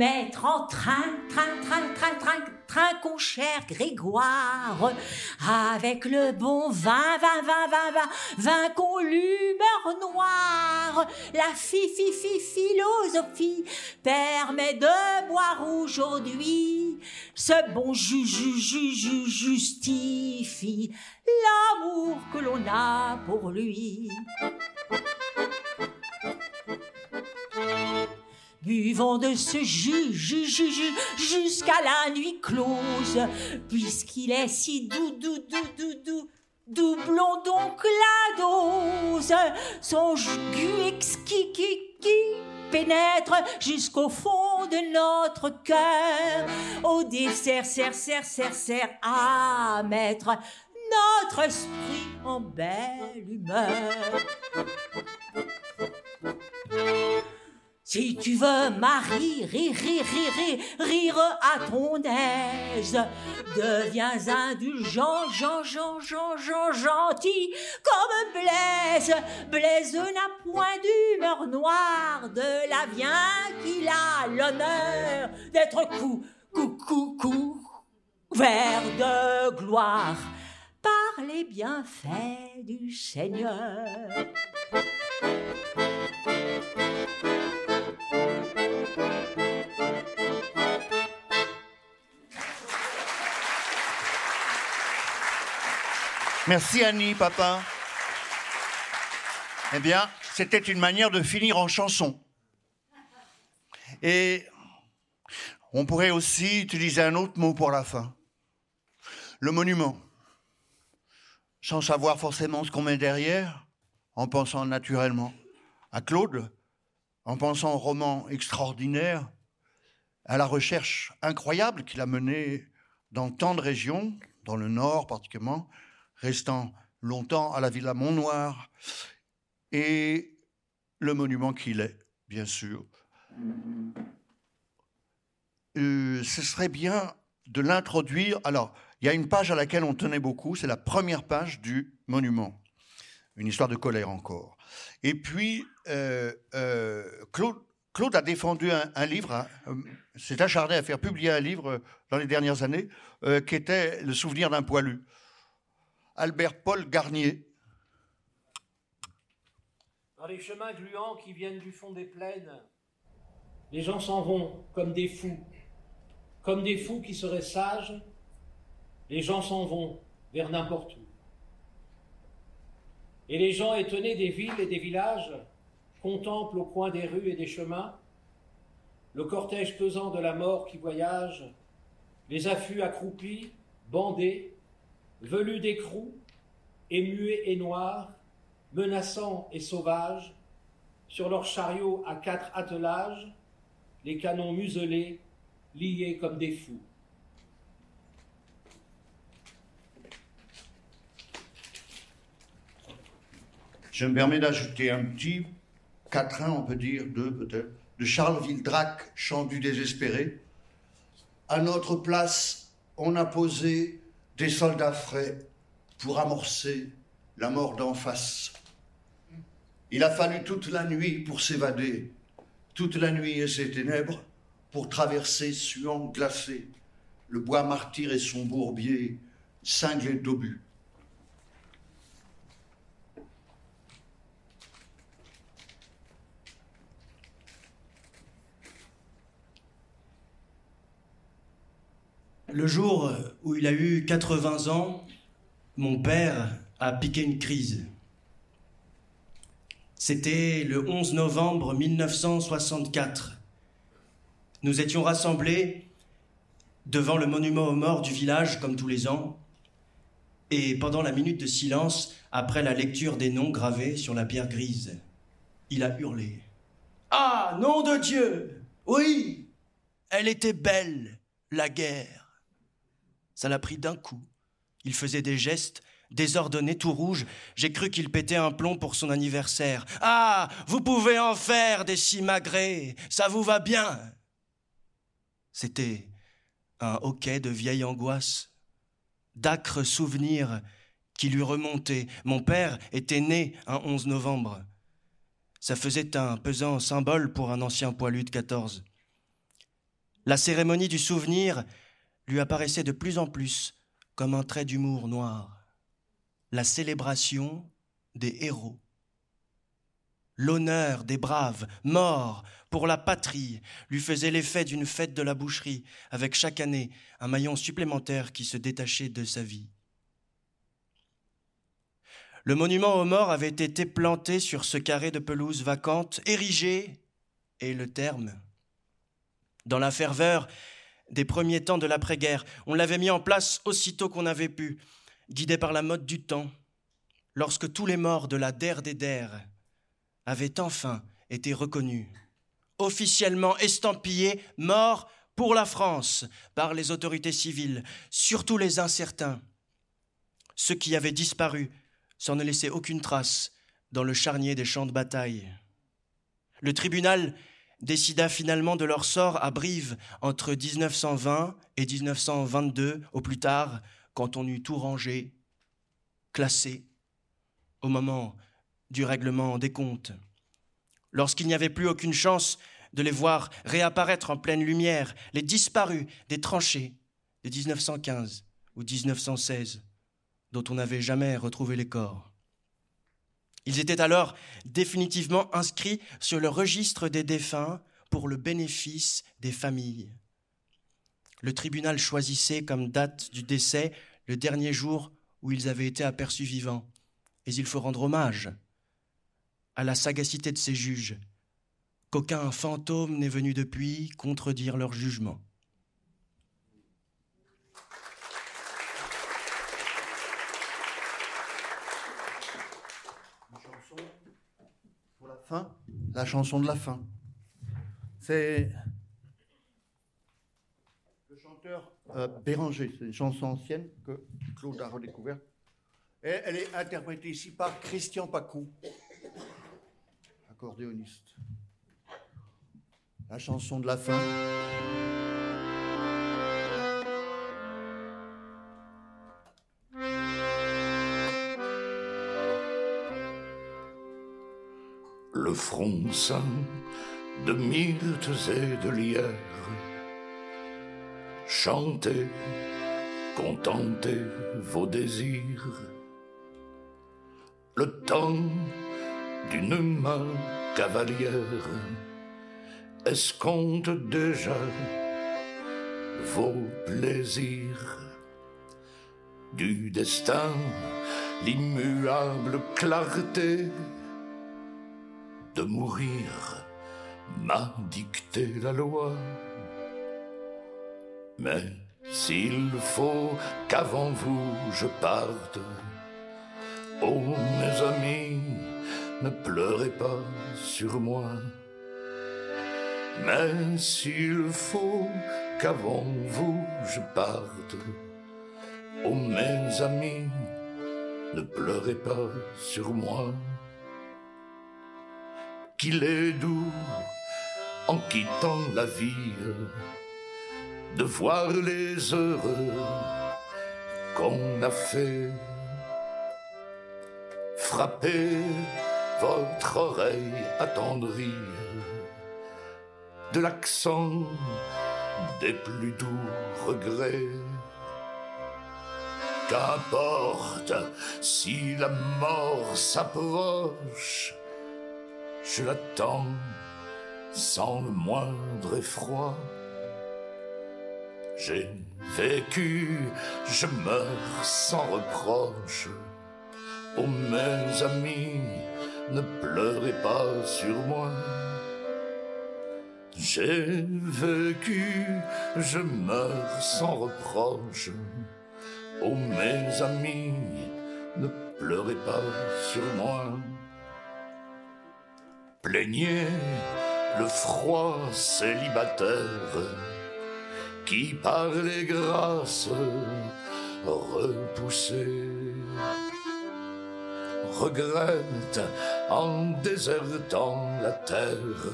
mettre en train, train, train, train, train, train, con cher Grégoire, avec le bon vin, vin, vin, vin, vin, vin qu'on l'humeur noire, la fi, fi, fi, philosophie permet de boire aujourd'hui. Ce bon ju, ju, ju, ju, justifie l'amour que l'on a pour lui. Buvons de ce jus, jus, jus, jus, jusqu'à la nuit close, puisqu'il est si doux, doux, doux, doux, doux. Doublons donc la dose, son jus exquis qui, qui pénètre jusqu'au fond de notre cœur. Au dessert, serre, serre, serre, serre à mettre notre esprit en belle humeur. Si tu veux, Marie, rire, rire, rire, rire, à ton aise, deviens indulgent, Jean, Jean, gentil, comme Blaise. Blaise n'a point d'humeur noire, de là vient qu'il a l'honneur d'être cou, cou, cou, cou, de gloire par les bienfaits du Seigneur. Merci Annie, papa. Eh bien, c'était une manière de finir en chanson. Et on pourrait aussi utiliser un autre mot pour la fin. Le monument. Sans savoir forcément ce qu'on met derrière, en pensant naturellement à Claude, en pensant au roman extraordinaire, à la recherche incroyable qu'il a menée dans tant de régions, dans le nord particulièrement, restant longtemps à la Villa Montnoir, et le monument qu'il est, bien sûr. Euh, ce serait bien de l'introduire. Alors, il y a une page à laquelle on tenait beaucoup, c'est la première page du monument. Une histoire de colère encore. Et puis, euh, euh, Claude, a défendu un, livre, hein, s'est acharné à faire publier un livre dans les dernières années, qui était Le souvenir d'un poilu. Albert-Paul Garnier. Dans les chemins gluants qui viennent du fond des plaines, les gens s'en vont comme des fous, comme des fous qui seraient sages, les gens s'en vont vers n'importe où. Et les gens étonnés des villes et des villages contemplent au coin des rues et des chemins le cortège pesant de la mort qui voyage, les affûts accroupis, bandés, velus d'écrou, et et noirs, menaçants et sauvages, sur leurs chariots à quatre attelages, les canons muselés, liés comme des fous. Je me permets d'ajouter un petit quatrain, on peut dire, deux peut-être, de Charles Vildrac, chant du désespéré. À notre place, on a posé des soldats frais pour amorcer la mort d'en face. Il a fallu toute la nuit pour s'évader, toute la nuit et ses ténèbres pour traverser, suant, glacé, le bois martyr et son bourbier, cinglé d'obus. Le jour où il a eu 80 ans, mon père a piqué une crise. C'était le 11 novembre 1964. Nous étions rassemblés devant le monument aux morts du village, comme tous les ans, et pendant la minute de silence, après la lecture des noms gravés sur la pierre grise, il a hurlé. Ah, nom de Dieu Oui Elle était belle, la guerre. Ça l'a pris d'un coup. Il faisait des gestes désordonnés, tout rouge. J'ai cru qu'il pétait un plomb pour son anniversaire. Ah, vous pouvez en faire des simagrées, ça vous va bien. C'était un hoquet de vieille angoisse, d'acres souvenirs qui lui remontaient. Mon père était né un 11 novembre. Ça faisait un pesant symbole pour un ancien poilu de 14. La cérémonie du souvenir lui apparaissait de plus en plus comme un trait d'humour noir, la célébration des héros, l'honneur des braves, morts pour la patrie, lui faisait l'effet d'une fête de la boucherie, avec chaque année un maillon supplémentaire qui se détachait de sa vie. Le monument aux morts avait été planté sur ce carré de pelouse vacante, érigé, et le terme. Dans la ferveur des premiers temps de l'après-guerre. On l'avait mis en place aussitôt qu'on avait pu, guidé par la mode du temps, lorsque tous les morts de la der des der avaient enfin été reconnus, officiellement estampillés morts pour la France par les autorités civiles, surtout les incertains, ceux qui avaient disparu sans ne laisser aucune trace dans le charnier des champs de bataille. Le tribunal décida finalement de leur sort à Brive entre 1920 et 1922 au plus tard, quand on eut tout rangé, classé, au moment du règlement des comptes. Lorsqu'il n'y avait plus aucune chance de les voir réapparaître en pleine lumière, les disparus des tranchées de 1915 ou 1916, dont on n'avait jamais retrouvé les corps. Ils étaient alors définitivement inscrits sur le registre des défunts pour le bénéfice des familles. Le tribunal choisissait comme date du décès le dernier jour où ils avaient été aperçus vivants. Et il faut rendre hommage à la sagacité de ces juges, qu'aucun fantôme n'est venu depuis contredire leur jugement. Pour la la chanson de la fin. C'est le chanteur euh, Béranger, c'est une chanson ancienne que Claude a redécouverte. Et elle est interprétée ici par Christian Pacou, accordéoniste. La chanson de la fin. Le front sain de myrtes et de lierres, chantez, contentez vos désirs. Le temps d'une main cavalière escompte déjà vos plaisirs. Du destin, l'immuable clarté de mourir m'a dicté la loi. Mais s'il faut qu'avant vous je parte, oh mes amis, ne pleurez pas sur moi. Mais s'il faut qu'avant vous je parte, oh mes amis, ne pleurez pas sur moi. Qu'il est doux en quittant la vie de voir les heureux qu'on a fait frapper votre oreille attendrie de l'accent des plus doux regrets. Qu'importe si la mort s'approche, je l'attends sans le moindre effroi. J'ai vécu, je meurs sans reproche. Oh mes amis, ne pleurez pas sur moi. J'ai vécu, je meurs sans reproche. Oh mes amis, ne pleurez pas sur moi. Plaignez le froid célibataire qui par les grâces repoussées regrette en désertant la terre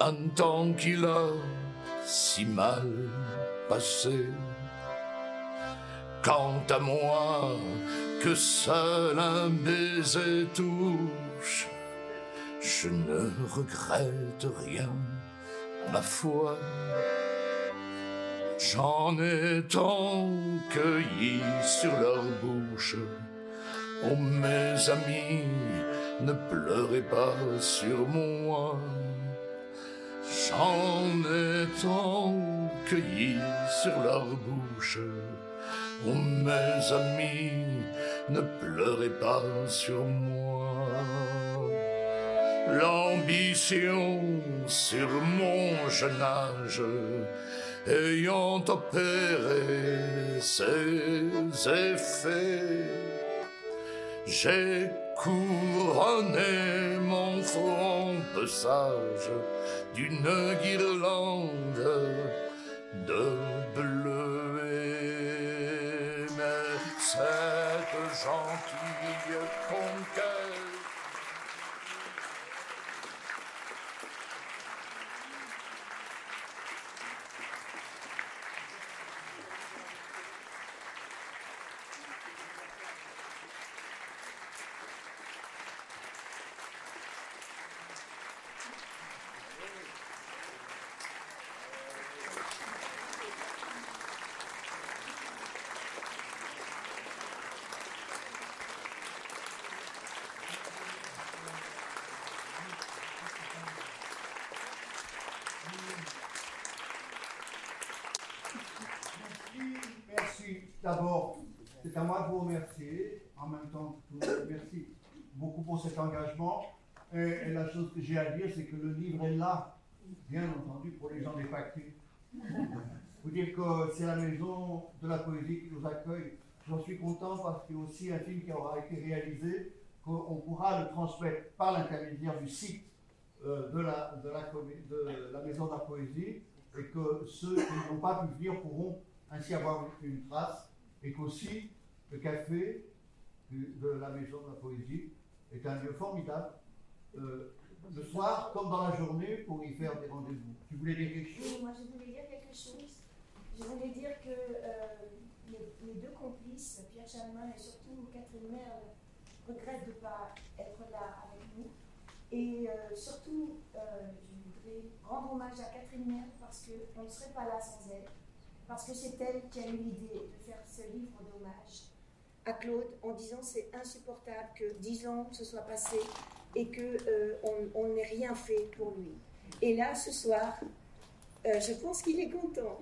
un temps qu'il a si mal passé. Quant à moi, que seul un baiser touche, je ne regrette rien, ma foi. J'en ai tant cueilli sur leur bouche. Oh mes amis, ne pleurez pas sur moi. J'en ai tant cueilli sur leur bouche. Oh mes amis, ne pleurez pas sur moi. L'ambition sur mon jeune âge, ayant opéré ses effets, j'ai couronné mon front peu sage d'une guirlande de bleuets. Mais cette gentille conquête D'abord, c'est à moi de vous remercier. En même temps, je vous remercie beaucoup pour cet engagement. Et, la chose que j'ai à dire, c'est que le livre est là, bien entendu, pour les gens des paquets. [LAUGHS] Vous dire que c'est la maison de la poésie qui nous accueille. J'en suis content parce qu'il y a aussi un film qui aura été réalisé, qu'on pourra le transmettre par l'intermédiaire du site euh, de, la, de, la, de la maison de la poésie, et que ceux qui n'ont pas pu venir pourront ainsi avoir une trace, et qu'aussi le café de la maison de la poésie est un lieu formidable euh, le soir comme dans la journée pour y faire des rendez-vous. Tu voulais dire quelque chose? Oui, moi je voulais dire quelque chose. Je voulais dire que euh, les, deux complices, Pierre Chalmin et surtout Catherine Merle, regrettent de ne pas être là avec nous. Et euh, surtout, je voudrais rendre hommage à Catherine Merle parce qu'on ne serait pas là sans elle. Parce que c'est elle qui a eu l'idée de faire ce livre d'hommage à Claude en disant c'est insupportable que dix ans se soient passés et qu'on euh, n'ait rien fait pour lui. Et là, ce soir, euh, je pense qu'il est content.